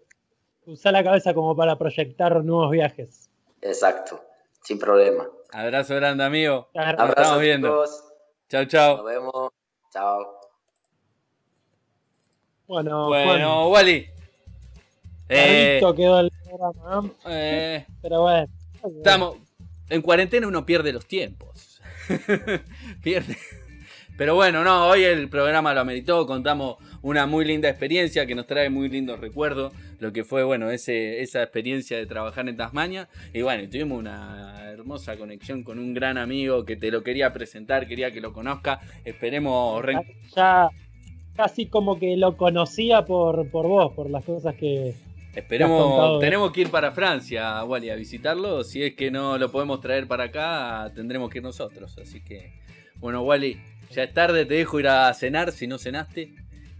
usá la cabeza como para proyectar nuevos viajes. Exacto, sin problema. Abrazo grande, amigo. Te agradezco. Nos Abrazo, estamos viendo. chicos. Chau, Nos vemos. Chao. Bueno, Bueno, Wally. Juan, Eh, cargadito quedó el programa, ¿eh? eh, pero bueno. estamos. En cuarentena uno pierde los tiempos. pierde. Pero bueno, no, hoy el programa lo ameritó, contamos una muy linda experiencia que nos trae muy lindos recuerdos, lo que fue, bueno, ese, esa experiencia de trabajar en Tasmania. Y bueno, tuvimos una hermosa conexión con un gran amigo que te lo quería presentar, quería que lo conozca. Esperemos... re- Ya casi como que lo conocía por, por vos, por las cosas que. Esperemos, tenemos que ir para Francia, Wally, a visitarlo. Si es que no lo podemos traer para acá, tendremos que ir nosotros. Así que, bueno, Wally, ya es tarde, te dejo ir a cenar si no cenaste.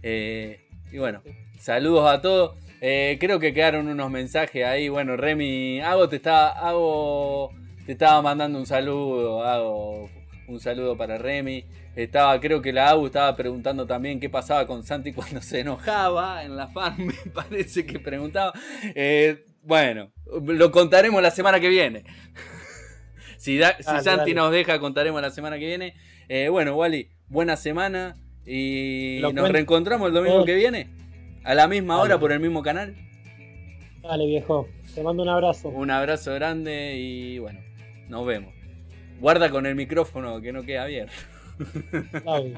Eh, y bueno, saludos a todos. Eh, creo que quedaron unos mensajes ahí. Bueno, Remy, Hago te estaba, Hago te estaba mandando un saludo. Hago un saludo para Remy. Estaba, creo que la AU estaba preguntando también qué pasaba con Santi cuando se enojaba en la fan, me parece que preguntaba. Eh, bueno, lo contaremos la semana que viene. si, da- si Dale, Santi dale. nos deja, contaremos la semana que viene. Eh, bueno, Wally, buena semana y Lo nos cuento. reencontramos el domingo Todo. que viene. A la misma Dale. hora por el mismo canal. Dale, viejo. Te mando un abrazo. Un abrazo grande y bueno, nos vemos. Guarda con el micrófono que no queda abierto. Dale.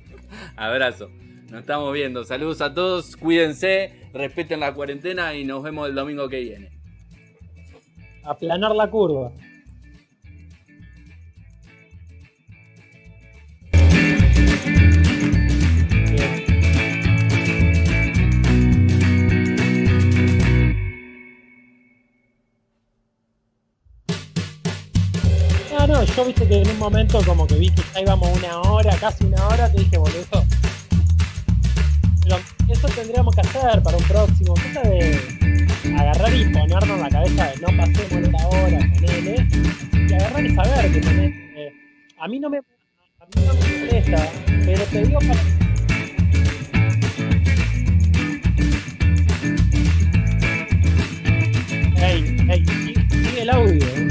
Abrazo. Nos estamos viendo. Saludos a todos. Cuídense. Respeten la cuarentena y nos vemos el domingo que viene. Aplanar la curva. bueno, yo viste que en un momento como que vi que ya íbamos una hora, casi una hora, te dije, boludo, eso tendríamos que hacer para un próximo, cosa de agarrar y ponernos la cabeza de no pasemos la hora, ponele, ¿eh? y agarrar y saber que tenés, eh, a mí no me a mí no me molesta, pero te digo para Hey, hey, sigue el audio. ¿eh?